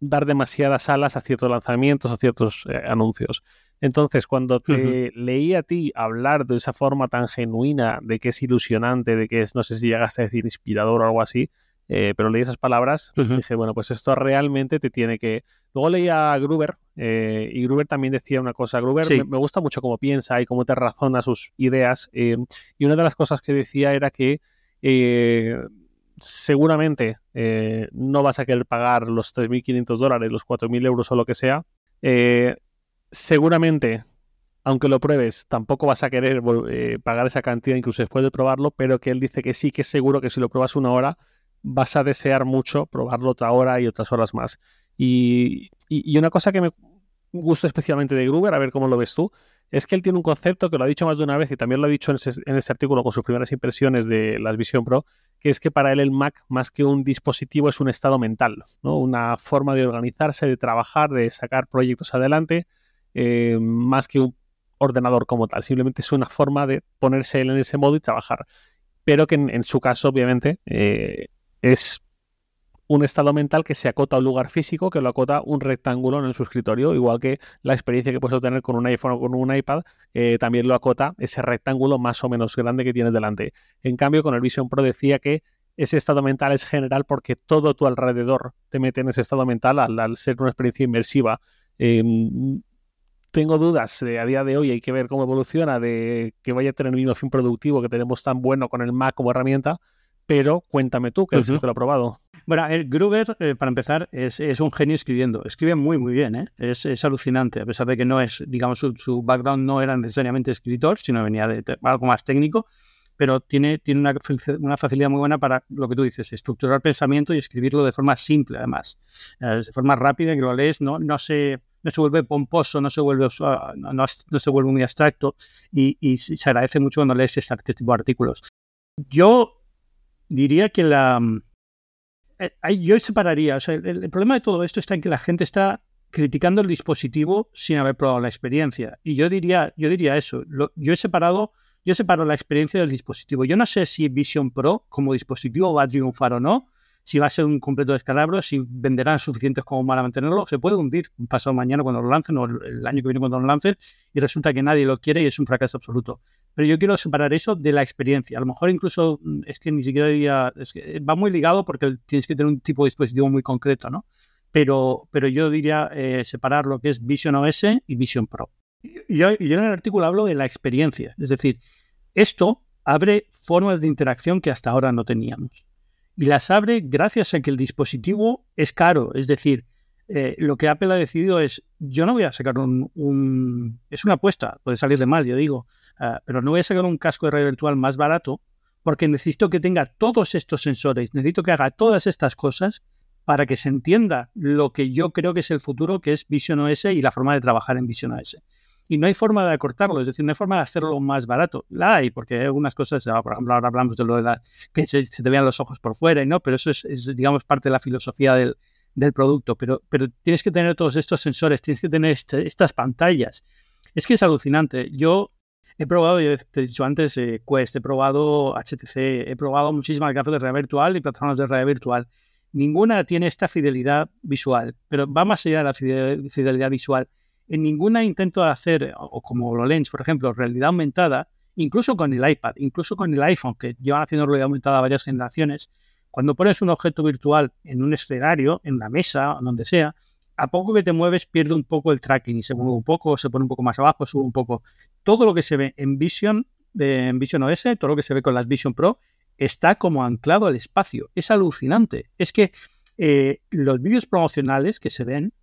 dar demasiadas alas a ciertos lanzamientos, a ciertos eh, anuncios. Entonces, cuando te leí a ti hablar de esa forma tan genuina, de que es ilusionante, de que es, no sé si llegaste a decir inspirador o algo así, eh, pero leí esas palabras y dije, bueno, pues esto realmente te tiene que... Luego leí a Gruber eh, y Gruber también decía una cosa. Gruber me, gusta mucho cómo piensa y cómo te razona sus ideas. Eh, y una de las cosas que decía era que seguramente no vas a querer pagar los 3.500 dólares, los 4.000 euros o lo que sea seguramente, aunque lo pruebes, tampoco vas a querer eh, pagar esa cantidad incluso después de probarlo, pero que él dice que sí, que es seguro que si lo pruebas una hora, vas a desear mucho probarlo otra hora y otras horas más. Y, una cosa que me gusta especialmente de Gruber, a ver cómo lo ves tú, es que él tiene un concepto que lo ha dicho más de una vez y también lo ha dicho en ese, artículo con sus primeras impresiones de las Vision Pro, que es que para él el Mac, más que un dispositivo, es un estado mental, ¿no? una forma de organizarse, de trabajar, de sacar proyectos adelante eh, más que un ordenador como tal. Simplemente es una forma de ponerse él en ese modo y trabajar. Pero que en, su caso, obviamente, eh, es un estado mental que se acota a un lugar físico, que lo acota un rectángulo en su escritorio, igual que la experiencia que puedes obtener con un iPhone o con un iPad, eh, también lo acota ese rectángulo más o menos grande que tienes delante. En cambio, con el Vision Pro decía que ese estado mental es general porque todo tu alrededor te mete en ese estado mental al, ser una experiencia inmersiva. Em, tengo dudas a día de hoy, hay que ver cómo evoluciona, de que vaya a tener el mismo fin productivo que tenemos tan bueno con el Mac como herramienta, pero cuéntame tú, que es el que lo ha probado. Bueno, el Gruber, eh, para empezar, es, un genio escribiendo. Escribe muy, muy bien, ¿eh? es, alucinante, a pesar de que no es, digamos, su, background no era necesariamente escritor, sino venía de, algo más técnico, pero tiene, tiene una, una, facilidad muy buena para lo que tú dices, estructurar pensamiento y escribirlo de forma simple, además, eh, de forma rápida, que lo lees, no, no se no se vuelve pomposo, no se vuelve, no, se vuelve muy abstracto y, se agradece mucho cuando lees este, tipo de artículos. Yo diría que la... Eh, yo separaría, o sea, el, problema de todo esto está en que la gente está criticando el dispositivo sin haber probado la experiencia. Y yo diría, yo diría eso. yo he separado, yo separo la experiencia del dispositivo. Yo no sé si Vision Pro como dispositivo va a triunfar o no, si va a ser un completo descalabro, si venderán suficientes como para mantenerlo, se puede hundir un pasado mañana cuando lo lancen o el año que viene cuando lo lancen y resulta que nadie lo quiere y es un fracaso absoluto. Pero yo quiero separar eso de la experiencia. A lo mejor incluso mm, es que ni siquiera diría, es que va muy ligado porque tienes que tener un tipo de dispositivo muy concreto, ¿no? pero, pero yo diría eh, separar lo que es Vision OS y Vision Pro. Y yo, en el artículo hablo de la experiencia, es decir, esto abre formas de interacción que hasta ahora no teníamos. Y las abre gracias a que el dispositivo es caro, es decir, eh, lo que Apple ha decidido es, yo no voy a sacar un, es una apuesta, puede salir de mal, yo digo, ah, pero no voy a sacar un casco de realidad virtual más barato porque necesito que tenga todos estos sensores, necesito que haga todas estas cosas para que se entienda lo que yo creo que es el futuro, que es Vision OS y la forma de trabajar en Vision OS. Y no hay forma de acortarlo, es decir, no hay forma de hacerlo más barato. La hay, porque hay algunas cosas, ah, por ejemplo, ahora hablamos de lo de la, que se, te vean los ojos por fuera, y no, pero eso es, digamos, parte de la filosofía del, producto. Pero, pero tienes que tener todos estos sensores, tienes que tener este, estas pantallas. Es que es alucinante. Yo he probado, ya te he dicho antes, eh, Quest, he probado HTC, he probado muchísimas gafas de realidad virtual y plataformas de realidad virtual Ninguna tiene esta fidelidad visual, pero va más allá de la fidelidad visual. En ninguna intento hacer, o como HoloLens, por ejemplo, realidad aumentada, incluso con el iPad, incluso con el iPhone, que llevan haciendo realidad aumentada varias generaciones, cuando pones un objeto virtual en un escenario, en una mesa, donde sea, a poco que te mueves pierde un poco el tracking y se mueve un poco, se pone un poco más abajo, sube un poco. Todo lo que se ve en Vision, en Vision OS, todo lo que se ve con las Vision Pro, está como anclado al espacio. Es alucinante. Es que eh, los vídeos promocionales que se ven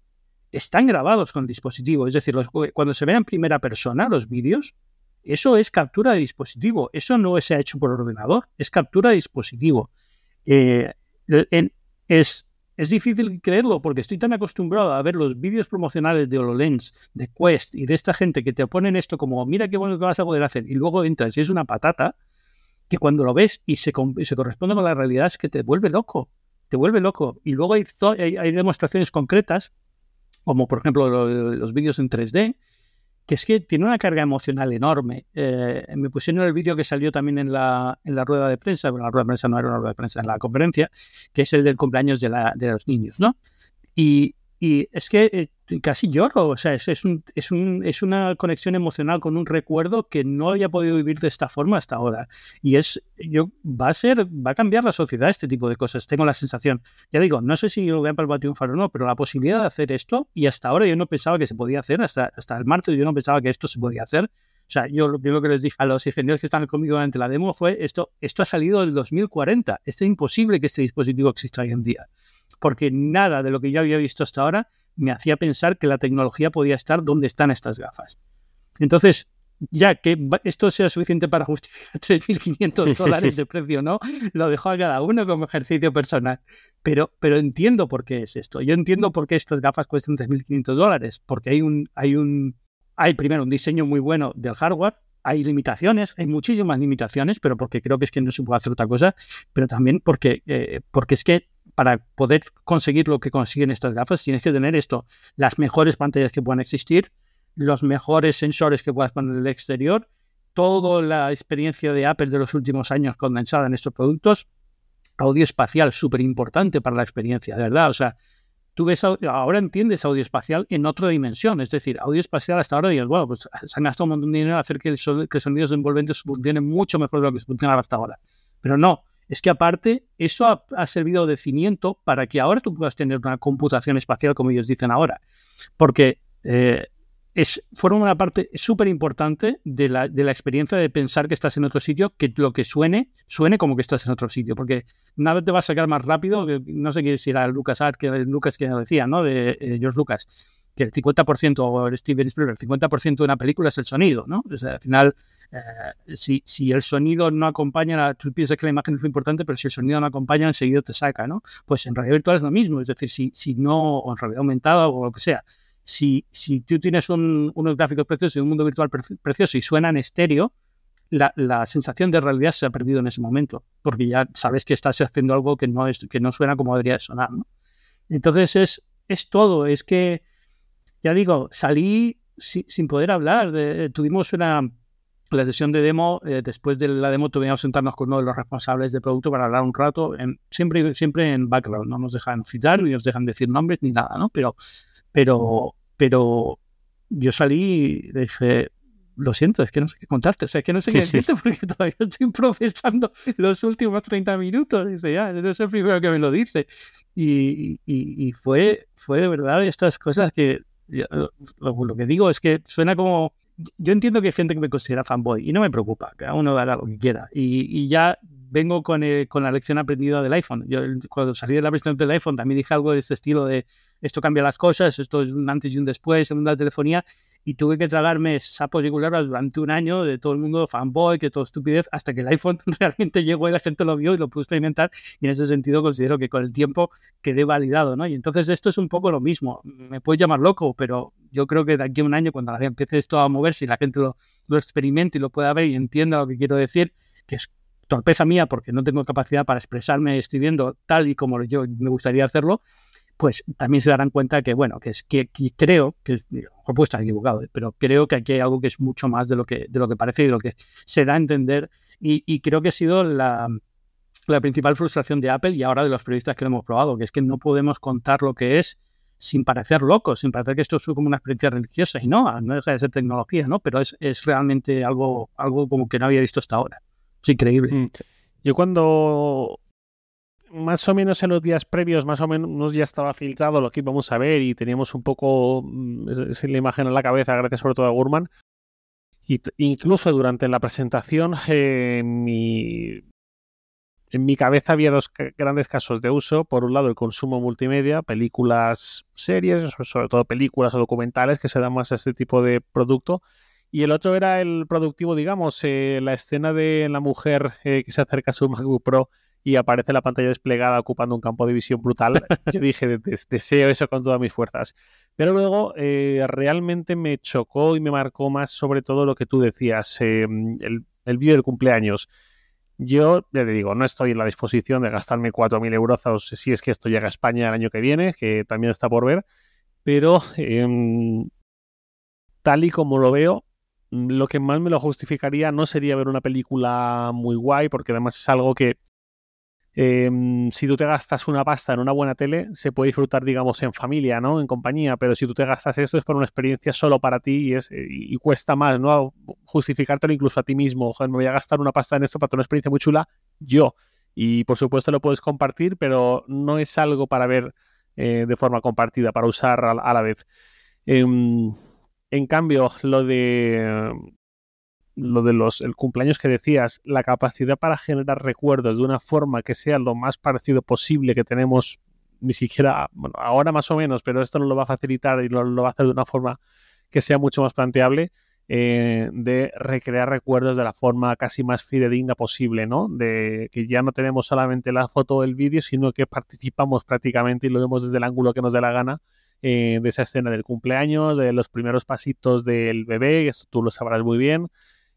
están grabados con el dispositivo. Es decir, cuando se ven en primera persona los vídeos, eso es captura de dispositivo. Eso no se ha hecho por ordenador, es captura de dispositivo. Eh, es, es difícil creerlo porque estoy tan acostumbrado a ver los vídeos promocionales de HoloLens, de Quest y de esta gente que te ponen esto como, mira qué bueno que vas a poder hacer, y luego entras y es una patata que cuando lo ves y se, corresponde con la realidad es que te vuelve loco, te vuelve loco. Y luego hay, demostraciones concretas, como por ejemplo los, vídeos en 3D, que es que tiene una carga emocional enorme. Eh, me pusieron el vídeo que salió también en la, en la rueda de prensa, bueno, la rueda de prensa no era una rueda de prensa, en la conferencia, que es el del cumpleaños de, la, de los niños, ¿no? Y, y es que eh, casi lloro, o sea, es, es, un, es, un, es, una conexión emocional con un recuerdo que no había podido vivir de esta forma hasta ahora. Y es, yo, va a ser, va a cambiar la sociedad este tipo de cosas, tengo la sensación. Ya digo, no sé si lo Apple va a triunfar o no, pero la posibilidad de hacer esto, y hasta ahora yo no pensaba que se podía hacer, hasta, hasta el martes yo no pensaba que esto se podía hacer. O sea, yo lo primero que les dije a los ingenieros que estaban conmigo durante la demo fue esto, esto ha salido del 2040, es imposible que este dispositivo exista hoy en día porque nada de lo que yo había visto hasta ahora me hacía pensar que la tecnología podía estar donde están estas gafas. Entonces, ya que esto sea suficiente para justificar *laughs* 3.500 dólares de precio, ¿no? Lo dejo a cada uno como ejercicio personal. Pero, pero entiendo por qué es esto. Yo entiendo por qué estas gafas cuestan 3.500 dólares. Porque hay un, hay un, hay primero un diseño muy bueno del hardware, hay limitaciones, hay muchísimas limitaciones, pero porque creo que es que no se puede hacer otra cosa, pero también porque, eh, porque es que para poder conseguir lo que consiguen estas gafas, tienes que tener esto, las mejores pantallas que puedan existir, los mejores sensores que puedas poner en el exterior, toda la experiencia de Apple de los últimos años condensada en estos productos, audio espacial súper importante para la experiencia, de verdad, o sea, tú ves, ahora entiendes audio espacial en otra dimensión, es decir, audio espacial hasta ahora dices, bueno, pues se han gastado un montón de dinero en hacer que, el que sonidos envolventes funcionen mucho mejor de lo que funcionaba hasta ahora, pero no, es que aparte eso ha, servido de cimiento para que ahora tú puedas tener una computación espacial, como ellos dicen ahora. Porque eh, es, fueron una parte súper importante de la, de la, experiencia de pensar que estás en otro sitio, que lo que suene, suene como que estás en otro sitio, porque nada te va a sacar más rápido, no sé si era Lucas Art, que Lucas que decía, ¿no? De eh, George Lucas, que el 50% o Steven Spielberg, el 50% de una película es el sonido, ¿no? O sea, al final eh, si, si, el sonido no acompaña, tú piensas que la imagen es lo importante, pero si el sonido no acompaña, enseguida te saca, ¿no? Pues en realidad virtual es lo mismo, es decir, si, si no, o en realidad aumentada o lo que sea, si, si tú tienes un, unos gráficos preciosos y un mundo virtual precioso y suena en estéreo, la, la, sensación de realidad se ha perdido en ese momento, porque ya sabes que estás haciendo algo que no, es, que no suena como debería sonar, ¿no? Entonces es, es todo, es que ya digo, salí sin poder hablar. tuvimos una la sesión de demo, eh, después de la demo tuvimos que sentarnos con uno de los responsables de producto para hablar un rato, en, siempre, siempre en background, no nos dejan citar ni nos dejan decir nombres ni nada, ¿no? Pero, pero, pero yo salí y dije, lo siento, es que no sé qué contarte, o sea, es que no sé qué decirte porque todavía estoy procesando los últimos 30 minutos. Dice, ya, no es el primero que me lo dice. Y, y, y fue, fue de verdad estas cosas que lo, que digo es que suena como. Yo entiendo que hay gente que me considera fanboy y no me preocupa, cada uno haga lo que quiera. Y, ya vengo con, con la lección aprendida del iPhone. Yo cuando salí de la presentación del iPhone también dije algo de este estilo de esto cambia las cosas, esto es un antes y un después en la telefonía y tuve que tragarme sapos y culebras durante un año de todo el mundo fanboy, que todo estupidez, hasta que el iPhone *laughs* realmente llegó y la gente lo vio y lo pudo experimentar y en ese sentido considero que con el tiempo quedé validado, ¿no? Y entonces esto es un poco lo mismo, me puedes llamar loco, pero yo creo que de aquí a un año cuando empiece esto a moverse y la gente lo, lo experimente y lo pueda ver y entienda lo que quiero decir, que es torpeza mía porque no tengo capacidad para expresarme escribiendo tal y como yo me gustaría hacerlo, pues también se darán cuenta que, bueno, que es que, creo, que mejor puedo estar equivocado, ¿eh? pero creo que aquí hay algo que es mucho más de lo que, de lo que parece y de lo que se da a entender. Y, creo que ha sido la, la, principal frustración de Apple y ahora de los periodistas que lo hemos probado, que es que no podemos contar lo que es sin parecer locos, sin parecer que esto es como una experiencia religiosa. Y no, no deja de ser tecnología, ¿no? Pero es, es realmente algo, algo como que no había visto hasta ahora. Es increíble. Mm. Yo cuando más o menos en los días previos, más o menos ya estaba filtrado lo que íbamos a ver y teníamos un poco mm, la imagen en la cabeza, gracias sobre todo a Gurman. Y incluso durante la presentación, eh, mi, en mi cabeza había dos grandes casos de uso. Por un lado, el consumo multimedia, películas, series, sobre todo películas o documentales que se dan más a este tipo de producto. Y el otro era el productivo, digamos, eh, la escena de la mujer eh, que se acerca a su MacBook Pro y aparece la pantalla desplegada ocupando un campo de visión brutal. Yo dije, deseo eso con todas mis fuerzas. Pero luego eh, realmente me chocó y me marcó más sobre todo lo que tú decías, eh, el, el vídeo del cumpleaños. Yo, ya te digo, no estoy en la disposición de gastarme 4.000 euros si es que esto llega a España el año que viene, que también está por ver, pero em, tal y como lo veo, lo que más me lo justificaría no sería ver una película muy guay, porque además es algo que Em, si tú te gastas una pasta en una buena tele, se puede disfrutar, digamos, en familia, ¿no? En compañía, pero si tú te gastas esto es por una experiencia solo para ti y, es, y cuesta más, ¿no? Justificártelo incluso a ti mismo. Ojo, me voy a gastar una pasta en esto para tener una experiencia muy chula, yo. Y por supuesto lo puedes compartir, pero no es algo para ver eh, de forma compartida, para usar a, la vez. Em, en cambio, lo de lo de los el cumpleaños que decías, la capacidad para generar recuerdos de una forma que sea lo más parecido posible que tenemos, ni siquiera, bueno, ahora más o menos, pero esto no lo va a facilitar y lo, lo va a hacer de una forma que sea mucho más planteable, eh, de recrear recuerdos de la forma casi más fidedigna posible, ¿no? De que ya no tenemos solamente la foto o el vídeo, sino que participamos prácticamente y lo vemos desde el ángulo que nos dé la gana eh, de esa escena del cumpleaños, de los primeros pasitos del bebé, eso tú lo sabrás muy bien,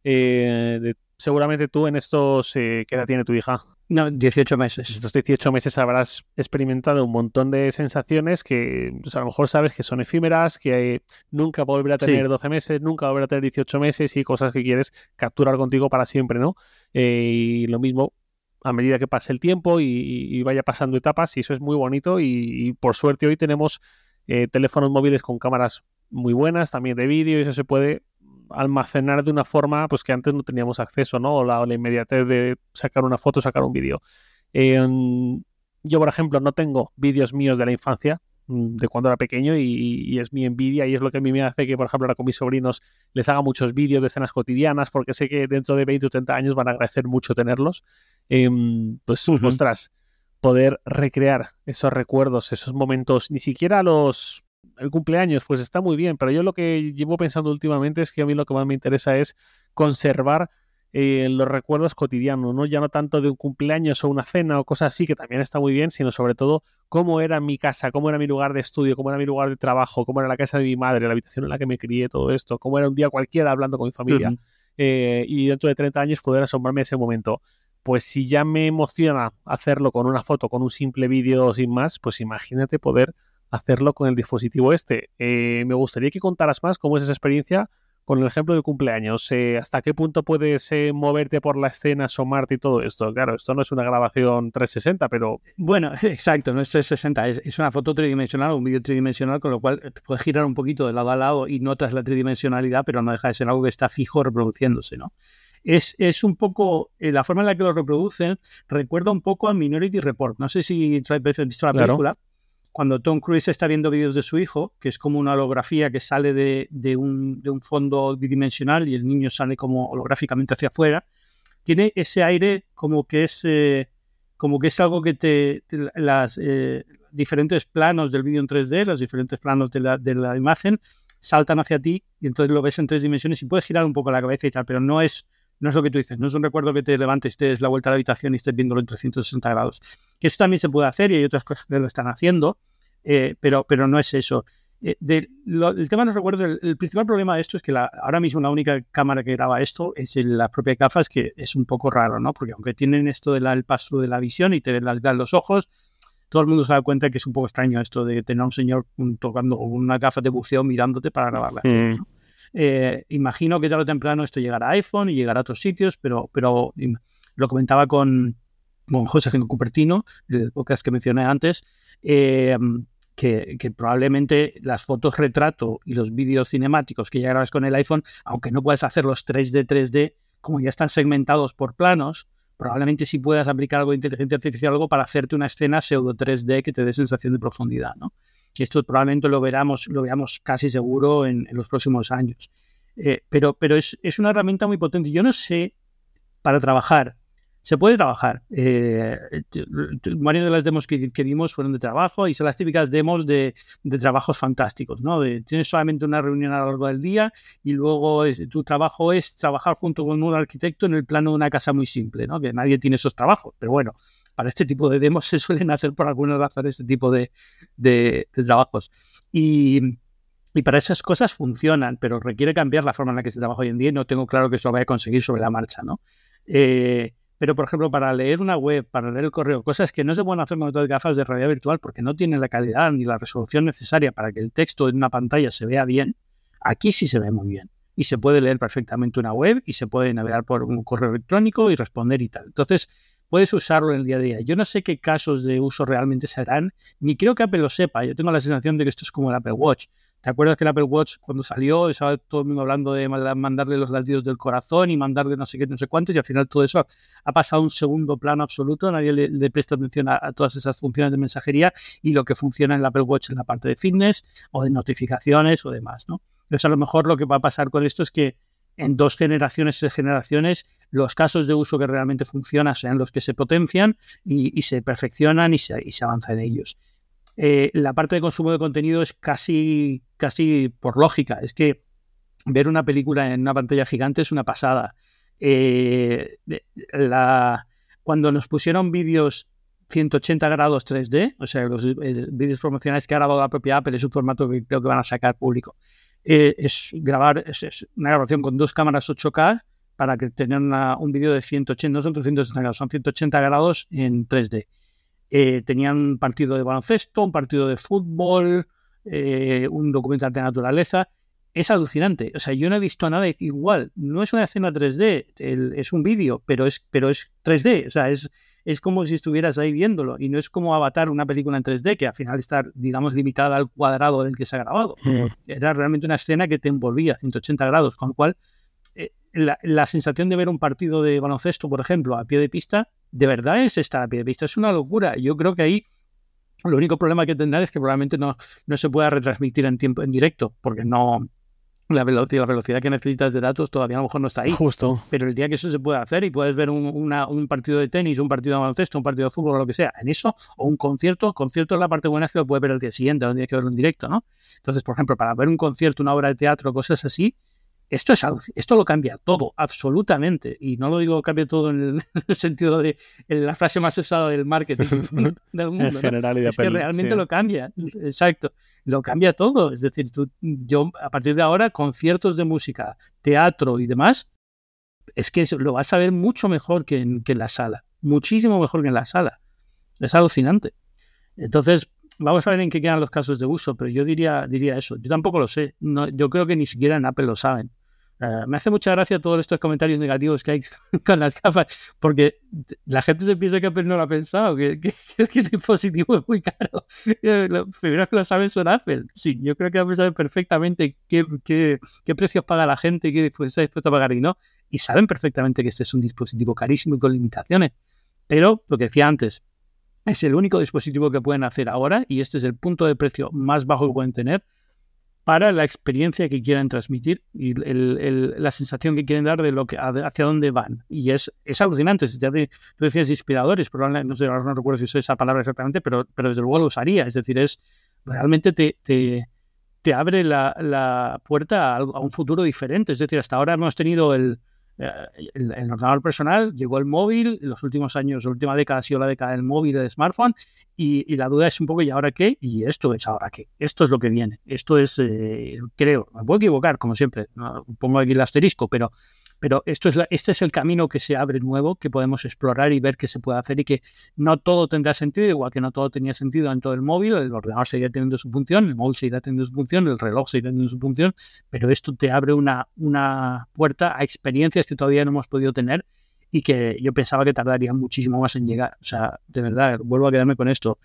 eh, seguramente tú en estos, eh, ¿qué edad tiene tu hija? No, 18 meses. Estos 18 meses habrás experimentado un montón de sensaciones que pues, a lo mejor sabes que son efímeras, que nunca volver a tener 12 meses, nunca volver a tener 18 meses y cosas que quieres capturar contigo para siempre, ¿no? Eh, y lo mismo a medida que pase el tiempo y, vaya pasando etapas y eso es muy bonito y, por suerte hoy tenemos teléfonos móviles con cámaras muy buenas también de vídeo y eso se puede almacenar de una forma pues que antes no teníamos acceso, ¿no? O la, inmediatez de sacar una foto, sacar un vídeo. yo, por ejemplo, no tengo vídeos míos de la infancia, mm, de cuando era pequeño, y, es mi envidia, y es lo que a mí me hace que, por ejemplo, ahora con mis sobrinos les haga muchos vídeos de escenas cotidianas, porque sé que dentro de 20 o 30 años van a agradecer mucho tenerlos. Em, pues, ostras, poder recrear esos recuerdos, esos momentos, ni siquiera los el cumpleaños, pues está muy bien, pero yo lo que llevo pensando últimamente es que a mí lo que más me interesa es conservar eh, los recuerdos cotidianos, ¿no? Ya no tanto de un cumpleaños o una cena o cosas así, que también está muy bien, sino sobre todo cómo era mi casa, cómo era mi lugar de estudio, cómo era mi lugar de trabajo, cómo era la casa de mi madre, la habitación en la que me crié, todo esto, cómo era un día cualquiera hablando con mi familia. Eh, y dentro de 30 años poder asombrarme ese momento. Pues si ya me emociona hacerlo con una foto, con un simple vídeo sin más, pues imagínate poder hacerlo con el dispositivo este. Eh, me gustaría que contaras más cómo es esa experiencia con el ejemplo del cumpleaños. Eh, ¿Hasta qué punto puedes eh, moverte por la escena, asomarte y todo esto? Claro, esto no es una grabación 360, pero... Bueno, *laughs* exacto, no es 360, es, una foto tridimensional, un vídeo tridimensional, con lo cual puedes girar un poquito de lado a lado y notas la tridimensionalidad, pero no deja de ser algo que está fijo reproduciéndose, ¿no? Es, es, un poco, la forma en la que lo reproducen recuerda un poco a Minority Report. No sé si habéis visto la película cuando Tom Cruise está viendo vídeos de su hijo, que es como una holografía que sale de, un, fondo bidimensional y el niño sale como holográficamente hacia afuera, tiene ese aire como que es, eh, como que es algo que te, las eh, diferentes planos del vídeo en 3D, los diferentes planos de la, de la imagen, saltan hacia ti y entonces lo ves en tres dimensiones y puedes girar un poco la cabeza y tal, pero no es no es lo que tú dices, no es un recuerdo que te levantes, te des la vuelta a la habitación y estés viéndolo en 360 grados. Que eso también se puede hacer y hay otras cosas que lo están haciendo, eh, pero, pero no es eso. Eh, el tema no recuerdo, el, principal problema de esto es que la, ahora mismo la única cámara que graba esto es las propias gafas, que es un poco raro, ¿no? Porque aunque tienen esto del paso de la visión y te dan los ojos, todo el mundo se da cuenta que es un poco extraño esto de tener a un señor tocando una gafa de buceo mirándote para grabarla. Mm. Eh, imagino que tarde o temprano esto llegará a iPhone y llegará a otros sitios, pero, pero lo comentaba con, José Genco Cupertino, el podcast que mencioné antes, eh, que, probablemente las fotos retrato y los vídeos cinemáticos que ya grabas con el iPhone, aunque no puedas hacerlos 3D, 3D, como ya están segmentados por planos, probablemente sí puedas aplicar algo de inteligencia artificial, algo para hacerte una escena pseudo 3D que te dé sensación de profundidad, ¿no? Y esto probablemente lo veramos, lo veamos casi seguro en, los próximos años. Eh, pero pero es, es, una herramienta muy potente. Yo no sé, para trabajar, se puede trabajar. Eh, varias de las demos que, vimos fueron de trabajo y son las típicas demos de, trabajos fantásticos, ¿no? tienes solamente una reunión a lo largo del día y luego tu trabajo es trabajar junto con un arquitecto en el plano de una casa muy simple, ¿no? Que nadie tiene esos trabajos, pero bueno, para este tipo de demos *laughs* se suelen hacer por alguna razón este tipo de, trabajos. Y, para esas cosas funcionan, pero requiere cambiar la forma en la que se trabaja hoy en día y no tengo claro que eso lo vaya a conseguir sobre la marcha, ¿no? Eh, pero, por ejemplo, para leer una web, para leer el correo, cosas que no se pueden hacer con otras gafas de realidad virtual porque no tienen la calidad ni la resolución necesaria para que el texto en una pantalla se vea bien, aquí sí se ve muy bien. Y se puede leer perfectamente una web y se puede navegar por un correo electrónico y responder y tal. Entonces, puedes usarlo en el día a día. Yo no sé qué casos de uso realmente se harán, ni creo que Apple lo sepa. Yo tengo la sensación de que esto es como el Apple Watch. ¿Te acuerdas que el Apple Watch cuando salió estaba todo el mundo hablando de mandarle los latidos del corazón y mandarle no sé qué, no sé cuántos y al final todo eso ha pasado a un segundo plano absoluto, nadie le, presta atención a, todas esas funciones de mensajería y lo que funciona en el Apple Watch en la parte de fitness o de notificaciones o demás, ¿no? Entonces a lo mejor lo que va a pasar con esto es que en dos generaciones, tres generaciones, los casos de uso que realmente funcionan sean los que se potencian y, se perfeccionan y se, avanza en ellos. Eh, la parte de consumo de contenido es casi, casi por lógica. Es que ver una película en una pantalla gigante es una pasada. Eh, la, cuando nos pusieron vídeos 180 grados 3D, o sea, los eh, vídeos promocionales que ha grabado la propia Apple, es un formato que creo que van a sacar público. Es grabar, es, una grabación con dos cámaras 8K para que tengan un vídeo de 180, no son 360 grados, son 180 grados en 3D. Eh, tenían un partido de baloncesto, un partido de fútbol, eh, un documental de naturaleza. Es alucinante. O sea, yo no he visto nada igual. No es una escena 3D, es un vídeo, pero es, pero es 3D. O sea, es, es como si estuvieras ahí viéndolo. Y no es como Avatar, una película en 3D, que al final está, digamos, limitada al cuadrado del que se ha grabado. Mm. Era realmente una escena que te envolvía a 180 grados, con lo cual eh, la, sensación de ver un partido de baloncesto, por ejemplo, a pie de pista, de verdad es estar a pie de pista. Es una locura. Yo creo que ahí lo único problema que tendrá es que probablemente no, no se pueda retransmitir en tiempo en directo, porque no la velocidad, la velocidad que necesitas de datos todavía a lo mejor no está ahí. Justo. Pero el día que eso se puede hacer y puedes ver un, un partido de tenis, un partido de baloncesto, un partido de fútbol o lo que sea, en eso, o un concierto, concierto es la parte buena es que lo puedes ver el día siguiente, no tienes que verlo en directo, ¿no? Entonces, por ejemplo, para ver un concierto, una obra de teatro, cosas así, esto, es, esto lo cambia todo, absolutamente. Y no lo digo cambia todo en el, *laughs* sentido de la frase más usada del marketing *laughs* del mundo. es que realmente lo cambia. Exacto. Lo cambia todo. Es decir, tú, yo a partir de ahora, conciertos de música, teatro y demás, es que lo vas a ver mucho mejor que que en la sala. Muchísimo mejor que en la sala. Es alucinante. Entonces, vamos a ver en qué quedan los casos de uso, pero yo diría, diría eso. Yo tampoco lo sé. Yo creo que ni siquiera en Apple lo saben. Eh, me hace mucha gracia todos estos comentarios negativos que hay *laughs* con las gafas, porque la gente se piensa que Apple no lo ha pensado, que, que, *laughs* que el dispositivo es muy caro. *laughs* Los primeros que lo saben son Apple. Sí, yo creo que Apple sabe perfectamente qué, qué, qué precios paga la gente, qué está dispuesto a pagar y no. Y saben perfectamente que este es un dispositivo carísimo y con limitaciones. Pero, lo que decía antes, es el único dispositivo que pueden hacer ahora y este es el punto de precio más bajo que pueden tener para la experiencia que quieran transmitir y el, la sensación que quieren dar de lo que hacia dónde van. Y es, es alucinante. Ya te, tú decías inspiradores, pero no sé, no recuerdo si usé esa palabra exactamente, pero, pero desde luego lo usaría. Es decir, es realmente te, te, te abre la, la puerta a, a, un futuro diferente. Es decir, hasta ahora hemos tenido el, el, el, ordenador personal, llegó el móvil, los últimos años, la última década ha sido la década del móvil del smartphone, y, la duda es un poco, ¿y ahora qué? Y esto es ahora qué. Esto es lo que viene. Esto es, eh, creo, me puedo equivocar, como siempre, pongo aquí el asterisco, pero pero esto es la, este es el camino que se abre nuevo, que podemos explorar y ver qué se puede hacer y que no todo tendrá sentido, igual que no todo tenía sentido en todo el móvil, el ordenador seguirá teniendo su función, el móvil seguirá teniendo su función, el reloj seguirá teniendo su función, pero esto te abre una, una puerta a experiencias que todavía no hemos podido tener y que yo pensaba que tardarían muchísimo más en llegar. O sea, de verdad, vuelvo a quedarme con esto.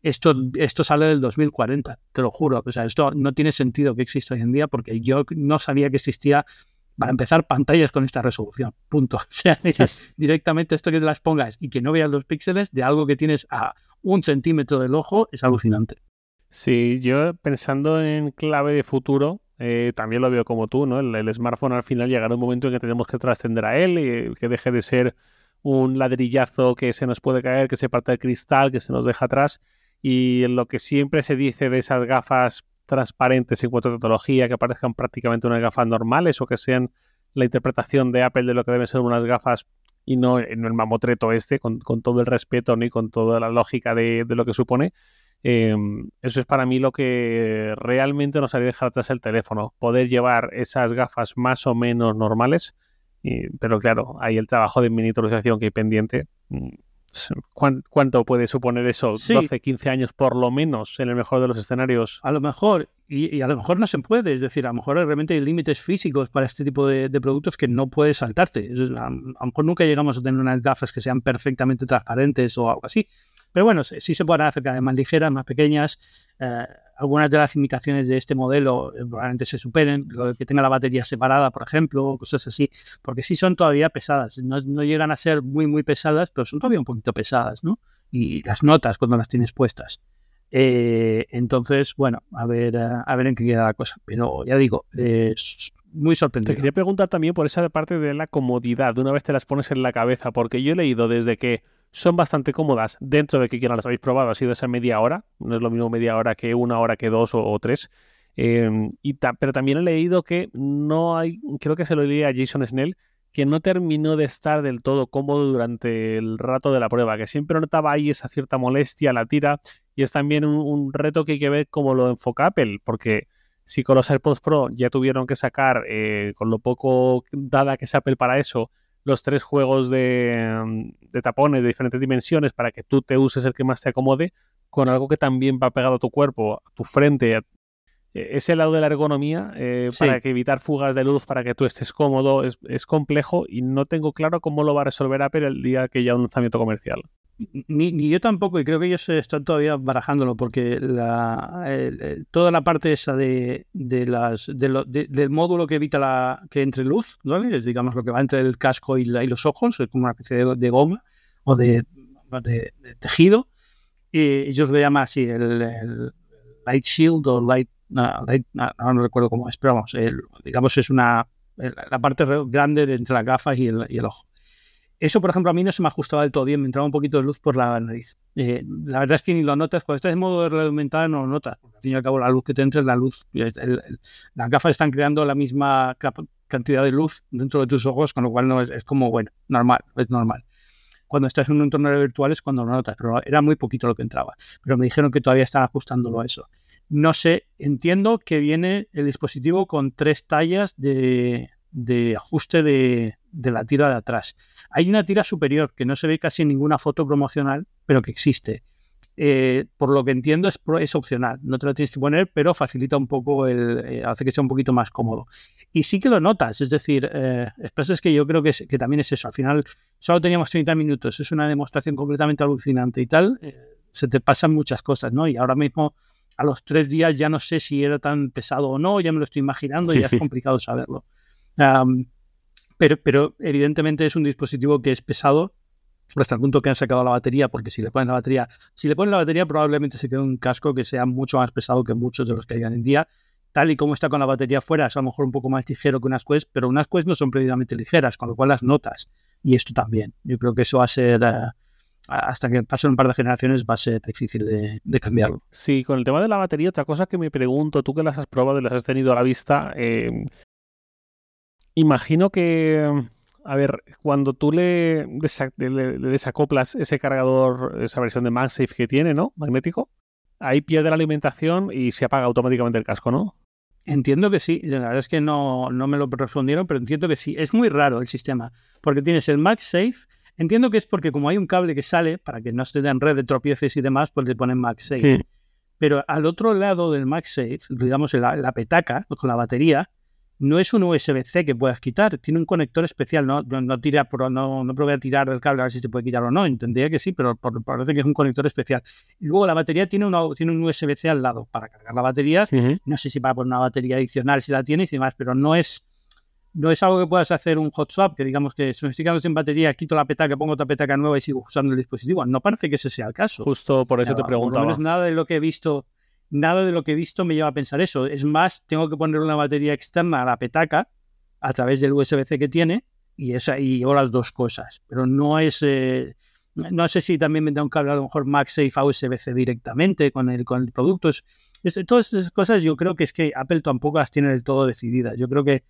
Esto, esto sale del 2040, te lo juro. O sea, esto no tiene sentido que exista hoy en día porque yo no sabía que existía para empezar, pantallas con esta resolución. Punto. *laughs* O sea, directamente esto que te las pongas y que no veas los píxeles de algo que tienes a un centímetro del ojo es alucinante. Sí, yo pensando en clave de futuro, eh, también lo veo como tú, ¿no? El, el, smartphone al final llegará un momento en que tenemos que trascender a él y que deje de ser un ladrillazo que se nos puede caer, que se parte de cristal, que se nos deja atrás. Y lo que siempre se dice de esas gafas transparentes en cuanto a tecnología, que parezcan prácticamente unas gafas normales o que sean la interpretación de Apple de lo que deben ser unas gafas y no, en el mamotreto este, con, todo el respeto ni con toda la lógica de, lo que supone. Eh, eso es para mí lo que realmente nos haría dejar atrás el teléfono, poder llevar esas gafas más o menos normales, pero claro, hay el trabajo de miniaturización que hay pendiente. ¿Cuánto puede suponer eso? Sí. 12, 15 años por lo menos, en el mejor de los escenarios. A lo mejor, y, y a lo mejor no se puede, es decir, a lo mejor realmente hay límites físicos para este tipo de, de productos que no puedes saltarte. A, a, lo mejor nunca llegamos a tener unas gafas que sean perfectamente transparentes o algo así. Pero bueno, sí se pueden hacer cada vez más ligeras, más pequeñas. Eh, algunas de las limitaciones de este modelo eh, probablemente se superen, lo que tenga la batería separada, por ejemplo, cosas así, porque sí son todavía pesadas, no, no, llegan a ser muy, muy pesadas, pero son todavía un poquito pesadas, ¿no? Y las notas cuando las tienes puestas. Eh, entonces, bueno, a ver, a ver en qué queda la cosa. Pero ya digo, es muy sorprendente. Te quería preguntar también por esa parte de la comodidad, de una vez te las pones en la cabeza, porque yo he leído desde que son bastante cómodas dentro de que quieran las habéis probado, ha sido esa media hora, no es lo mismo media hora que una hora que dos o, tres. Eh, y pero también he leído que no hay, creo que se lo leí a Jason Snell, que no terminó de estar del todo cómodo durante el rato de la prueba, que siempre notaba ahí esa cierta molestia, la tira, y es también un, un reto que hay que ver cómo lo enfoca Apple, porque si con los AirPods Pro ya tuvieron que sacar, eh, con lo poco dada que es Apple para eso, los tres juegos de, de, tapones de diferentes dimensiones para que tú te uses el que más te acomode, con algo que también va pegado a tu cuerpo, a tu frente. A... Ese lado de la ergonomía, eh, sí. para que evitar fugas de luz, para que tú estés cómodo, es, es, complejo y no tengo claro cómo lo va a resolver Apple el día que haya un lanzamiento comercial. Ni, ni, yo tampoco, y creo que ellos están todavía barajándolo, porque la, toda la parte esa de, las del módulo que evita la que entre luz, ¿vale? digamos lo que va entre el casco y, la, y los ojos, es como una especie de, goma o de, tejido, ellos lo llaman así, el, light shield o light, no, light no, no, recuerdo cómo es, pero digamos es una la parte grande de entre las gafas y el, y el ojo. Eso, por ejemplo, a mí no se me ajustaba del todo bien, me entraba un poquito de luz por la nariz. Eh, la verdad es que ni lo notas, cuando estás en modo de aumentada no lo notas. Al fin y al cabo, la luz que te entra es la luz. Las gafas están creando la misma cantidad de luz dentro de tus ojos, con lo cual no es, es, como, bueno, normal, es normal. Cuando estás en un entorno virtual es cuando lo notas, pero era muy poquito lo que entraba. Pero me dijeron que todavía están ajustándolo a eso. No sé, entiendo que viene el dispositivo con tres tallas de, de ajuste de, de, la tira de atrás. Hay una tira superior que no se ve casi en ninguna foto promocional, pero que existe. eh, por lo que entiendo es, es, opcional, no te lo tienes que poner, pero facilita un poco el, eh, hace que sea un poquito más cómodo. Y sí que lo notas, es decir, eh, es que yo creo que, que, también es eso, al final solo teníamos 30 minutos, es una demostración completamente alucinante y tal, eh, se te pasan muchas cosas, ¿no? Y ahora mismo a los tres días ya no sé si era tan pesado o no, ya me lo estoy imaginando y ya es complicado saberlo. Pero, evidentemente es un dispositivo que es pesado hasta el punto que han sacado la batería, porque si le ponen la batería, si le ponen la batería probablemente se quede un casco que sea mucho más pesado que muchos de los que hay en día. Tal y como está con la batería fuera, es a lo mejor un poco más ligero que unas Quest, pero unas Quest no son precisamente ligeras, con lo cual las notas. Y esto también. Yo creo que eso va a ser... Eh, hasta que pasen un par de generaciones va a ser difícil de, cambiarlo. Sí, con el tema de la batería, otra cosa que me pregunto, tú que las has probado y las has tenido a la vista, eh, imagino que a ver, cuando tú le, desacoplas ese cargador, esa versión de MagSafe que tiene, ¿no? Magnético, ahí pierde la alimentación y se apaga automáticamente el casco, ¿no? Entiendo que sí. La verdad es que no, no me lo respondieron, pero entiendo que sí. Es muy raro el sistema, porque tienes el MagSafe. Entiendo que es porque como hay un cable que sale, para que no esté en red de tropieces y demás, pues le ponen MagSafe. Pero al otro lado del MagSafe, digamos la, la petaca, con la batería, no es un USB-C que puedas quitar, tiene un conector especial, no, no, tira, no, no probé a tirar del cable a ver si se puede quitar o no, entendía que sí, pero parece que es un conector especial. Y luego la batería tiene, una, tiene un USB-C al lado para cargar la batería, no sé si para poner una batería adicional si la tienes y demás, pero no es, no es algo que puedas hacer un hot swap, que digamos que si me estoy quedando sin batería, quito la petaca, pongo otra petaca nueva y sigo usando el dispositivo. No parece que ese sea el caso. Justo por eso te preguntaba. No es nada de lo que he visto nada de lo que he visto me lleva a pensar eso. Es más, tengo que poner una batería externa a la petaca a través del USB-C que tiene y, esa, y llevo las dos cosas. Pero no es... Eh, no sé si también me da un cable a lo mejor MagSafe a USB-C directamente con el, con el producto. Es, todas esas cosas yo creo que es que Apple tampoco las tiene del todo decididas. Yo creo que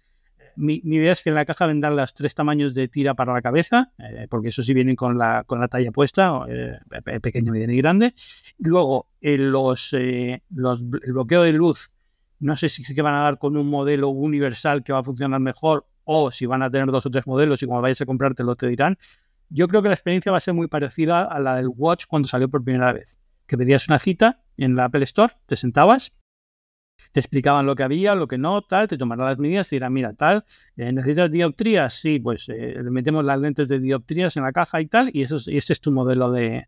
mi, idea es que en la caja vendan los tres tamaños de tira para la cabeza, eh, porque eso sí vienen con la, con la talla puesta, eh, pequeño, mediano y grande. Luego, eh, los, los, el bloqueo de luz, no sé si se van a dar con un modelo universal que va a funcionar mejor o si van a tener dos o tres modelos y cuando vayas a comprártelo te dirán. Yo creo que la experiencia va a ser muy parecida a la del Watch cuando salió por primera vez, que pedías una cita en la Apple Store, te sentabas te explicaban lo que había, lo que no, tal, te tomarán las medidas, te dirán, mira, tal, eh, ¿necesitas dioptrías? Sí, pues eh, metemos las lentes de dioptrías en la caja y tal, y, eso es, ese es tu modelo de,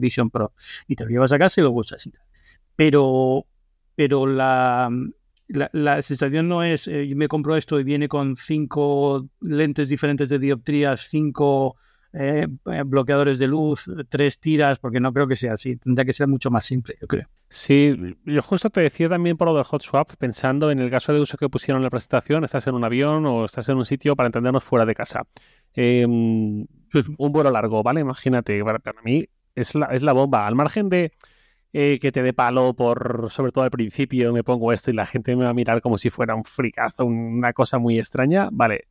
Vision Pro. Y te lo llevas a casa y lo usas. Pero, pero la, la, sensación no es, eh, me compro esto y viene con cinco lentes diferentes de dioptrías, cinco eh, bloqueadores de luz, tres tiras, porque no creo que sea así. Tendría que ser mucho más simple, yo creo. Sí, yo justo te decía también por lo del hot swap, pensando en el caso de uso que pusieron en la presentación, estás en un avión o estás en un sitio para entendernos fuera de casa. Em, *laughs* un vuelo largo, ¿vale? Imagínate, para, mí es la, es la bomba. Al margen de eh, que te dé palo por, sobre todo al principio, me pongo esto y la gente me va a mirar como si fuera un fricazo, una cosa muy extraña, vale.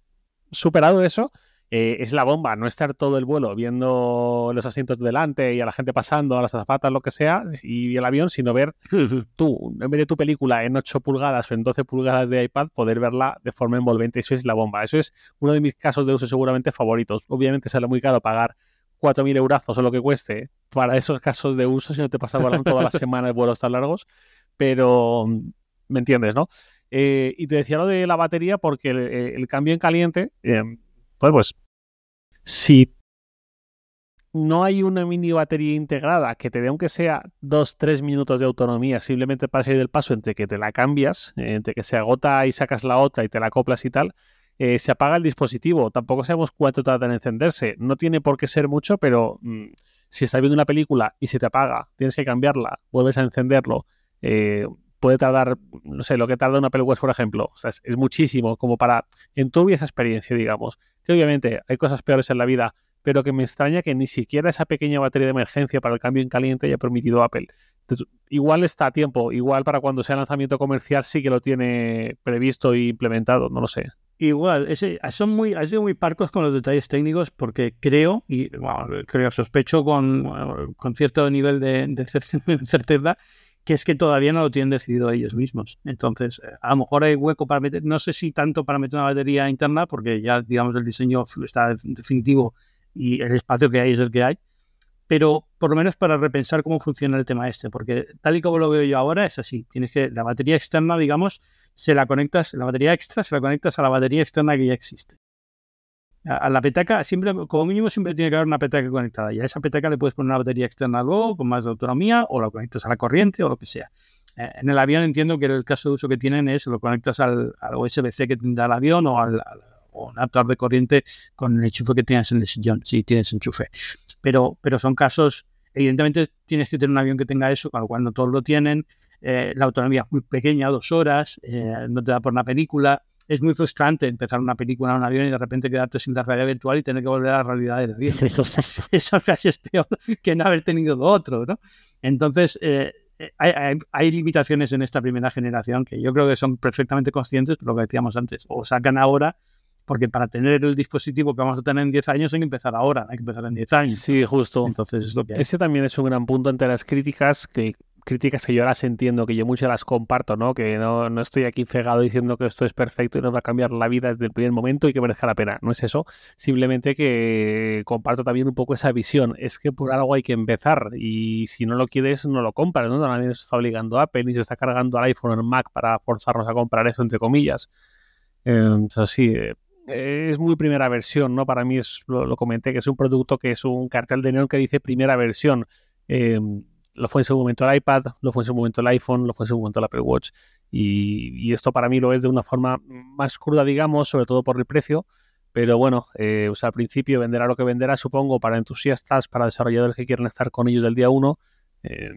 Superado eso, eh, es la bomba, no estar todo el vuelo viendo los asientos delante y a la gente pasando, a las zapatas, lo que sea, y el avión, sino ver *laughs* tú, en vez de tu película en 8 pulgadas o en 12 pulgadas de iPad, poder verla de forma envolvente. Eso es la bomba. Eso es uno de mis casos de uso seguramente favoritos. Obviamente sale muy caro pagar 4.000 eurazos o lo que cueste para esos casos de uso si no te pasa volando toda la *laughs* semana de vuelos tan largos, pero me entiendes, ¿no? Eh, y te decía lo de la batería porque el, cambio en caliente, eh, pues, pues si no hay una mini batería integrada que te dé aunque sea 2-3 minutos de autonomía simplemente para salir del paso entre que te la cambias, entre que se agota y sacas la otra y te la acoplas y tal, eh, se apaga el dispositivo. Tampoco sabemos cuánto tarda en encenderse. No tiene por qué ser mucho, pero mm, si estás viendo una película y se te apaga, tienes que cambiarla, vuelves a encenderlo, eh, puede tardar, no sé, lo que tarda una Apple Watch, por ejemplo. O sea, es, muchísimo como para en tu esa experiencia, digamos. Que obviamente hay cosas peores en la vida, pero que me extraña que ni siquiera esa pequeña batería de emergencia para el cambio en caliente haya permitido Apple. igual está a tiempo, igual para cuando sea lanzamiento comercial sí que lo tiene previsto e implementado, no lo sé. Igual, ese, son muy, han sido muy parcos con los detalles técnicos porque creo, y creo, sospecho con, con cierto nivel de *laughs* certeza, que es que todavía no lo tienen decidido ellos mismos. Entonces, eh, a lo mejor hay hueco para meter, no sé si tanto para meter una batería interna, porque ya, digamos, el diseño está definitivo y el espacio que hay es el que hay, pero por lo menos para repensar cómo funciona el tema este, porque tal y como lo veo yo ahora es así, tienes que, la batería externa, digamos, se la conectas, la batería extra se la conectas a la batería externa que ya existe. A, la petaca, siempre, como mínimo, siempre tiene que haber una petaca conectada. Y a esa petaca le puedes poner una batería externa luego, con más autonomía, o la conectas a la corriente o lo que sea. Eh, en el avión entiendo que el caso de uso que tienen es lo conectas al, USB-C que tendrá el avión o al, o un adaptador de corriente con el enchufe que tienes en el sillón, si tienes enchufe. Pero, pero son casos, evidentemente tienes que tener un avión que tenga eso, con lo cual no todos lo tienen. Eh, la autonomía es muy pequeña, dos horas, eh, no te da por una película. Es muy frustrante empezar una película en un avión y de repente quedarte sin la realidad virtual y tener que volver a la realidad del avión. *laughs* *laughs* Eso casi es peor que no haber tenido lo otro, ¿no? Entonces, eh, hay, hay, limitaciones en esta primera generación que yo creo que son perfectamente conscientes, lo que decíamos antes, o sacan ahora porque para tener el dispositivo que vamos a tener en 10 años hay que empezar ahora, hay que empezar en 10 años. Sí, justo. Entonces es lo que Ese también es un gran punto ante las críticas que críticas que yo las entiendo, que yo muchas las comparto, ¿no? Que no, no estoy aquí cegado diciendo que esto es perfecto y nos va a cambiar la vida desde el primer momento y que merezca la pena. No es eso. Simplemente que comparto también un poco esa visión. Es que por algo hay que empezar y si no lo quieres, no lo compras, ¿no? Nadie se está obligando a Apple ni se está cargando al iPhone o el Mac para forzarnos a comprar eso, entre comillas. Eh, sí, es muy primera versión, ¿no? Para mí es, lo, comenté, que es un producto que es un cartel de neón que dice primera versión. Eh, lo fue en su momento el iPad, lo fue en su momento el iPhone, lo fue en su momento el Apple Watch. Y, esto para mí lo es de una forma más cruda, digamos, sobre todo por el precio. Pero bueno, eh, al principio venderá lo que venderá, supongo, para entusiastas, para desarrolladores que quieren estar con ellos del día uno. Eh,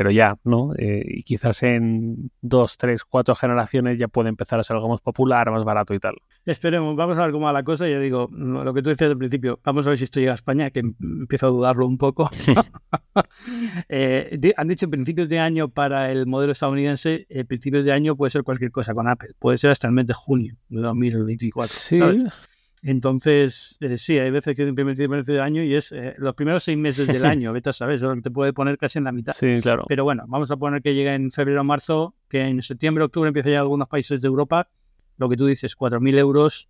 pero ya, ¿no? Eh, y quizás en dos, tres, cuatro generaciones ya puede empezar a ser algo más popular, más barato y tal. Esperemos, vamos a ver cómo va la cosa. Ya digo, lo que tú decías al principio, vamos a ver si esto llega a España, que empiezo a dudarlo un poco. *laughs* *laughs* eh, han dicho principios de año para el modelo estadounidense, eh, principios de año puede ser cualquier cosa con Apple, puede ser hasta el mes de junio de 2024. Sí. Entonces, eh, sí, hay veces que es el primer trimestre del año y es eh, los primeros seis meses del *laughs* año, vete a saber, que te puede poner casi en la mitad. Sí, claro. Pero bueno, vamos a poner que llegue en febrero o marzo, que en septiembre, octubre empiece ya algunos países de Europa, lo que tú dices, 4.000 euros,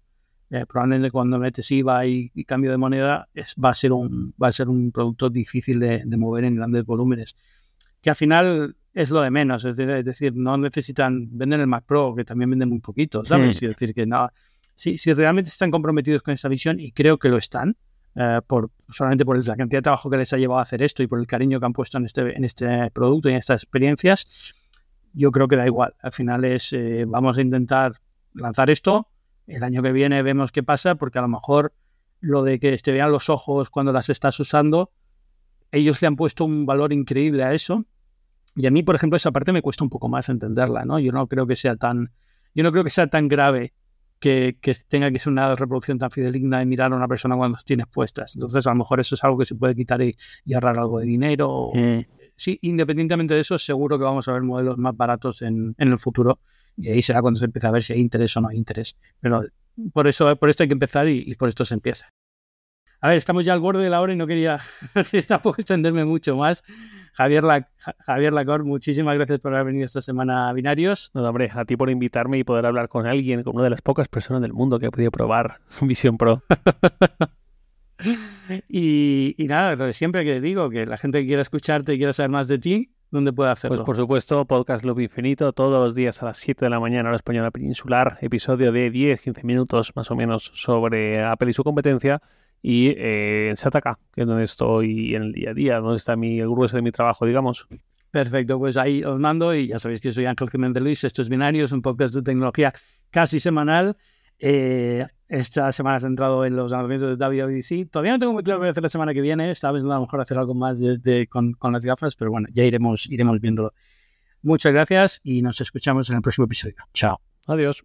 eh, probablemente cuando metes IVA y, cambio de moneda, es, va, a ser un, va a ser un producto difícil de, mover en grandes volúmenes. Que al final es lo de menos, es decir, no necesitan, venden el Mac Pro, que también vende muy poquito, ¿sabes? Es decir, que no si, realmente están comprometidos con esa visión, y creo que lo están, eh, por, solamente por la cantidad de trabajo que les ha llevado a hacer esto y por el cariño que han puesto en este, en este producto y en estas experiencias, yo creo que da igual. Al final es, eh, vamos a intentar lanzar esto, el año que viene vemos qué pasa, porque a lo mejor lo de que te vean los ojos cuando las estás usando, ellos le han puesto un valor increíble a eso. Y a mí, por ejemplo, esa parte me cuesta un poco más entenderla, ¿no? Yo no creo que sea tan, yo no creo que sea tan grave que, tenga que ser una reproducción tan fidedigna de mirar a una persona cuando las tienes puestas. Entonces, a lo mejor eso es algo que se puede quitar y, ahorrar algo de dinero. Mm. Sí, independientemente de eso, seguro que vamos a ver modelos más baratos en, el futuro. Y ahí será cuando se empiece a ver si hay interés o no hay interés. Pero por eso, por esto hay que empezar y por esto se empieza. A ver, estamos ya al borde de la hora y no quería *laughs* tampoco extenderme mucho más. Javier, Javier Lacor, muchísimas gracias por haber venido esta semana a Binarios. No, hombre, a ti por invitarme y poder hablar con alguien, con una de las pocas personas del mundo que ha podido probar *laughs* Vision Pro. *laughs* y, nada, siempre que digo, que la gente que quiera escucharte y quiera saber más de ti, ¿dónde puede hacerlo? Pues por supuesto, Podcast Loop Infinito, todos los días a las 7 de la mañana, hora española peninsular, episodio de 10-15 minutos más o menos sobre Apple y su competencia y eh, en Sataka, que es donde estoy en el día a día, donde está mi, el grueso de mi trabajo, digamos. Perfecto, pues ahí os mando y ya sabéis que soy Ángel Jiménez Luis, esto es Binario, es un podcast de tecnología casi semanal. Eh, esta semana he centrado en los lanzamientos de WWDC. Todavía no tengo muy claro qué voy a hacer la semana que viene. Esta vez a lo mejor hacer algo más desde, con, con, las gafas, pero bueno, ya iremos, iremos viéndolo. Muchas gracias y nos escuchamos en el próximo episodio. Chao. Adiós.